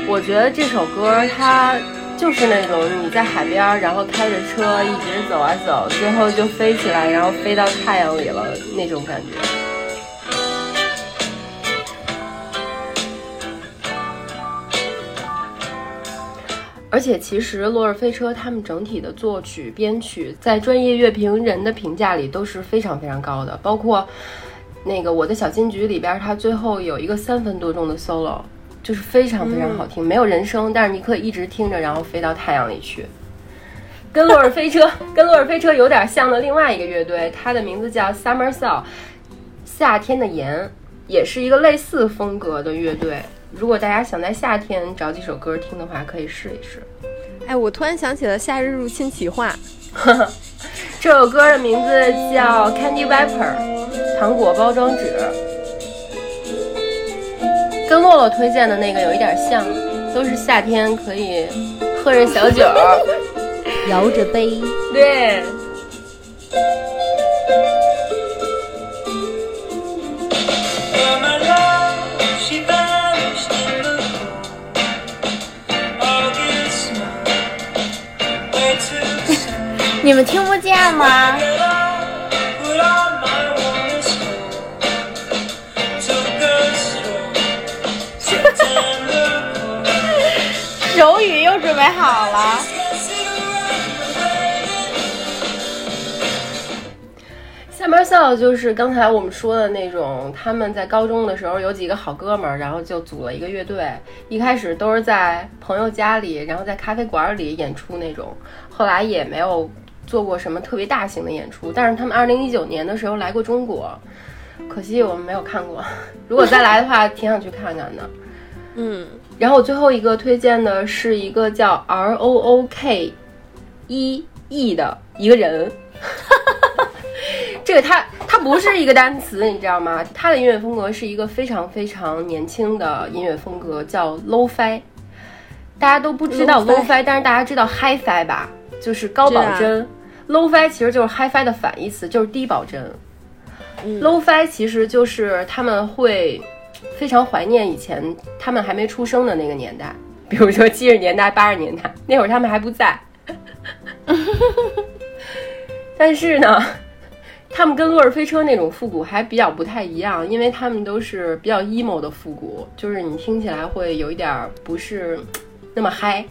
我觉得这首歌它就是那种你在海边儿，然后开着车一直走啊走，最后就飞起来，然后飞到太阳里了那种感觉。而且其实落日飞车他们整体的作曲编曲，在专业乐评人的评价里都是非常非常高的，包括那个《我的小金菊》里边，它最后有一个三分多钟的 solo，就是非常非常好听，没有人声，但是你可以一直听着，然后飞到太阳里去。跟落日飞车跟落日飞车有点像的另外一个乐队，它的名字叫 Summer Soul，夏天的盐，也是一个类似风格的乐队。如果大家想在夏天找几首歌听的话，可以试一试。哎，我突然想起了《夏日入侵企划》，[laughs] 这首歌的名字叫 Candy Wrapper，糖果包装纸，跟洛洛推荐的那个有一点像，都是夏天可以喝着小酒。[laughs] 摇着杯，对，你们听不见吗？Get up, put on my warmest coat. Took a stroll, September cold. 手语又准备好了。Summer Soul 就是刚才我们说的那种，他们在高中的时候有几个好哥们儿，然后就组了一个乐队。一开始都是在朋友家里，然后在咖啡馆里演出那种，后来也没有做过什么特别大型的演出。但是他们二零一九年的时候来过中国，可惜我们没有看过。[laughs] 如果再来的话，挺想去看看的。嗯，然后我最后一个推荐的是一个叫 R O O K 一 E 的一个人。[laughs] 这个他他不是一个单词，你知道吗？他的音乐风格是一个非常非常年轻的音乐风格，叫 low-fi。大家都不知道 Lo-fi 但是大家知道 hi-fi 吧？就是高保真。Low-fi 其实就是 hi-fi 的反义词，就是低保真。low-fi 其实就是他们会非常怀念以前他们还没出生的那个年代，比如说七十年代、八十年代，那会儿他们还不在。[laughs] 但是呢，他们跟洛日飞车那种复古还比较不太一样，因为他们都是比较 emo 的复古，就是你听起来会有一点儿不是那么嗨。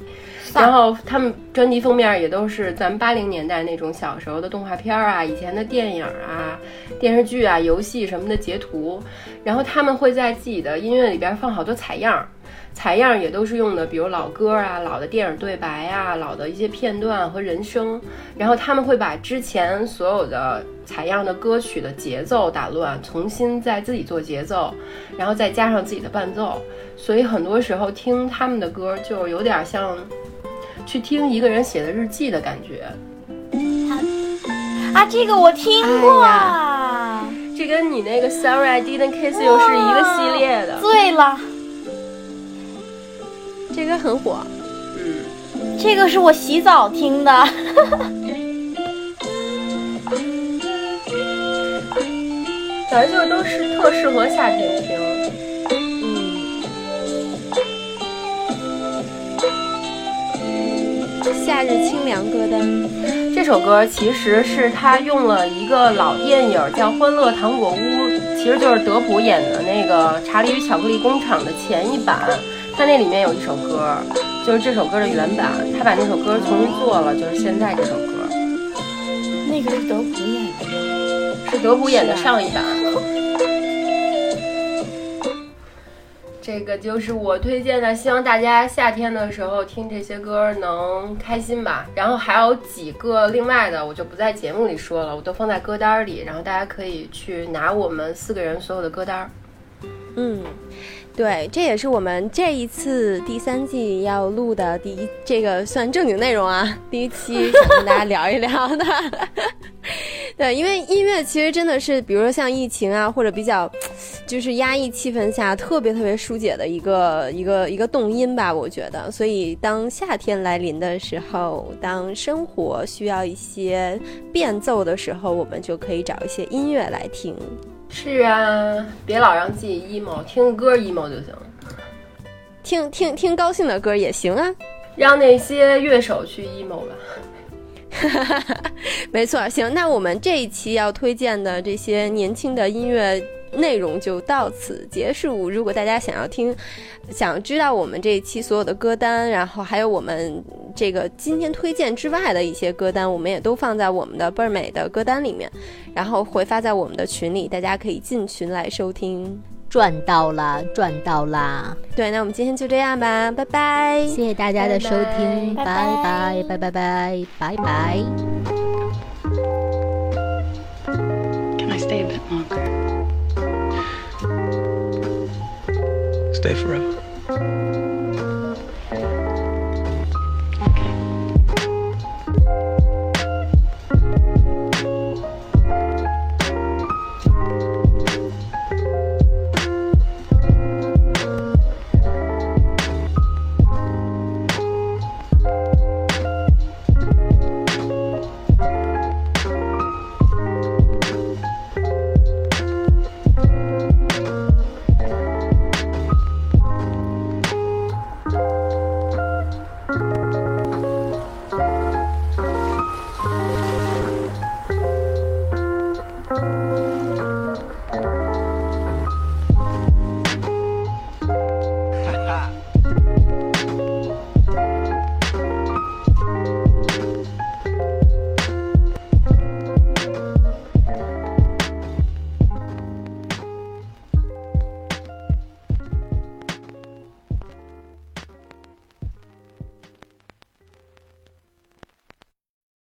然后他们专辑封面也都是咱们八零年代那种小时候的动画片儿啊、以前的电影啊、电视剧啊、游戏什么的截图，然后他们会在自己的音乐里边放好多采样儿，采样也都是用的，比如老歌啊、老的电影对白啊、老的一些片段和人声，然后他们会把之前所有的采样的歌曲的节奏打乱，重新再自己做节奏，然后再加上自己的伴奏，所以很多时候听他们的歌就有点像去听一个人写的日记的感觉。啊，这个我听过。啊这跟你那个 Sorry I Didn't Kiss You 是一个系列的。醉了，这个很火。嗯，这个是我洗澡听的。[laughs] 反正就是都是特适合夏天听。嗯夏日清凉歌单，这首歌其实是他用了一个老电影叫《欢乐糖果屋》，其实就是德普演的那个《查理与巧克力工厂》的前一版。它那里面有一首歌，就是这首歌的原版，他把那首歌重新做了，就是现在这首歌那个是德普演的吗？是德普演的上一版。这个就是我推荐的，希望大家夏天的时候听这些歌能开心吧。然后还有几个另外的，我就不在节目里说了，我都放在歌单里，然后大家可以去拿我们四个人所有的歌单。嗯，对，这也是我们这一次第三季要录的第一，这个算正经内容啊，[laughs] 第一期想跟大家聊一聊的。[laughs] 对，因为音乐其实真的是，比如说像疫情啊，或者比较就是压抑气氛下，特别特别疏解的一个一个一个动因吧，我觉得。所以当夏天来临的时候，当生活需要一些变奏的时候，我们就可以找一些音乐来听。是啊，别老让自己 emo，听歌 emo 就行了。听听听高兴的歌也行啊，让那些乐手去 emo 吧。[laughs] 没错。行，那我们这一期要推荐的这些年轻的音乐内容就到此结束。如果大家想要听想知道我们这一期所有的歌单然后还有我们这个今天推荐之外的一些歌单我们也都放在我们的倍儿美的歌单里面然后会发在我们的群里大家可以进群来收听。赚到啦赚到啦对那我们今天就这样吧拜拜。谢谢大家的收听拜拜。拜拜拜拜拜拜。Can i stay a bit longer? Forever.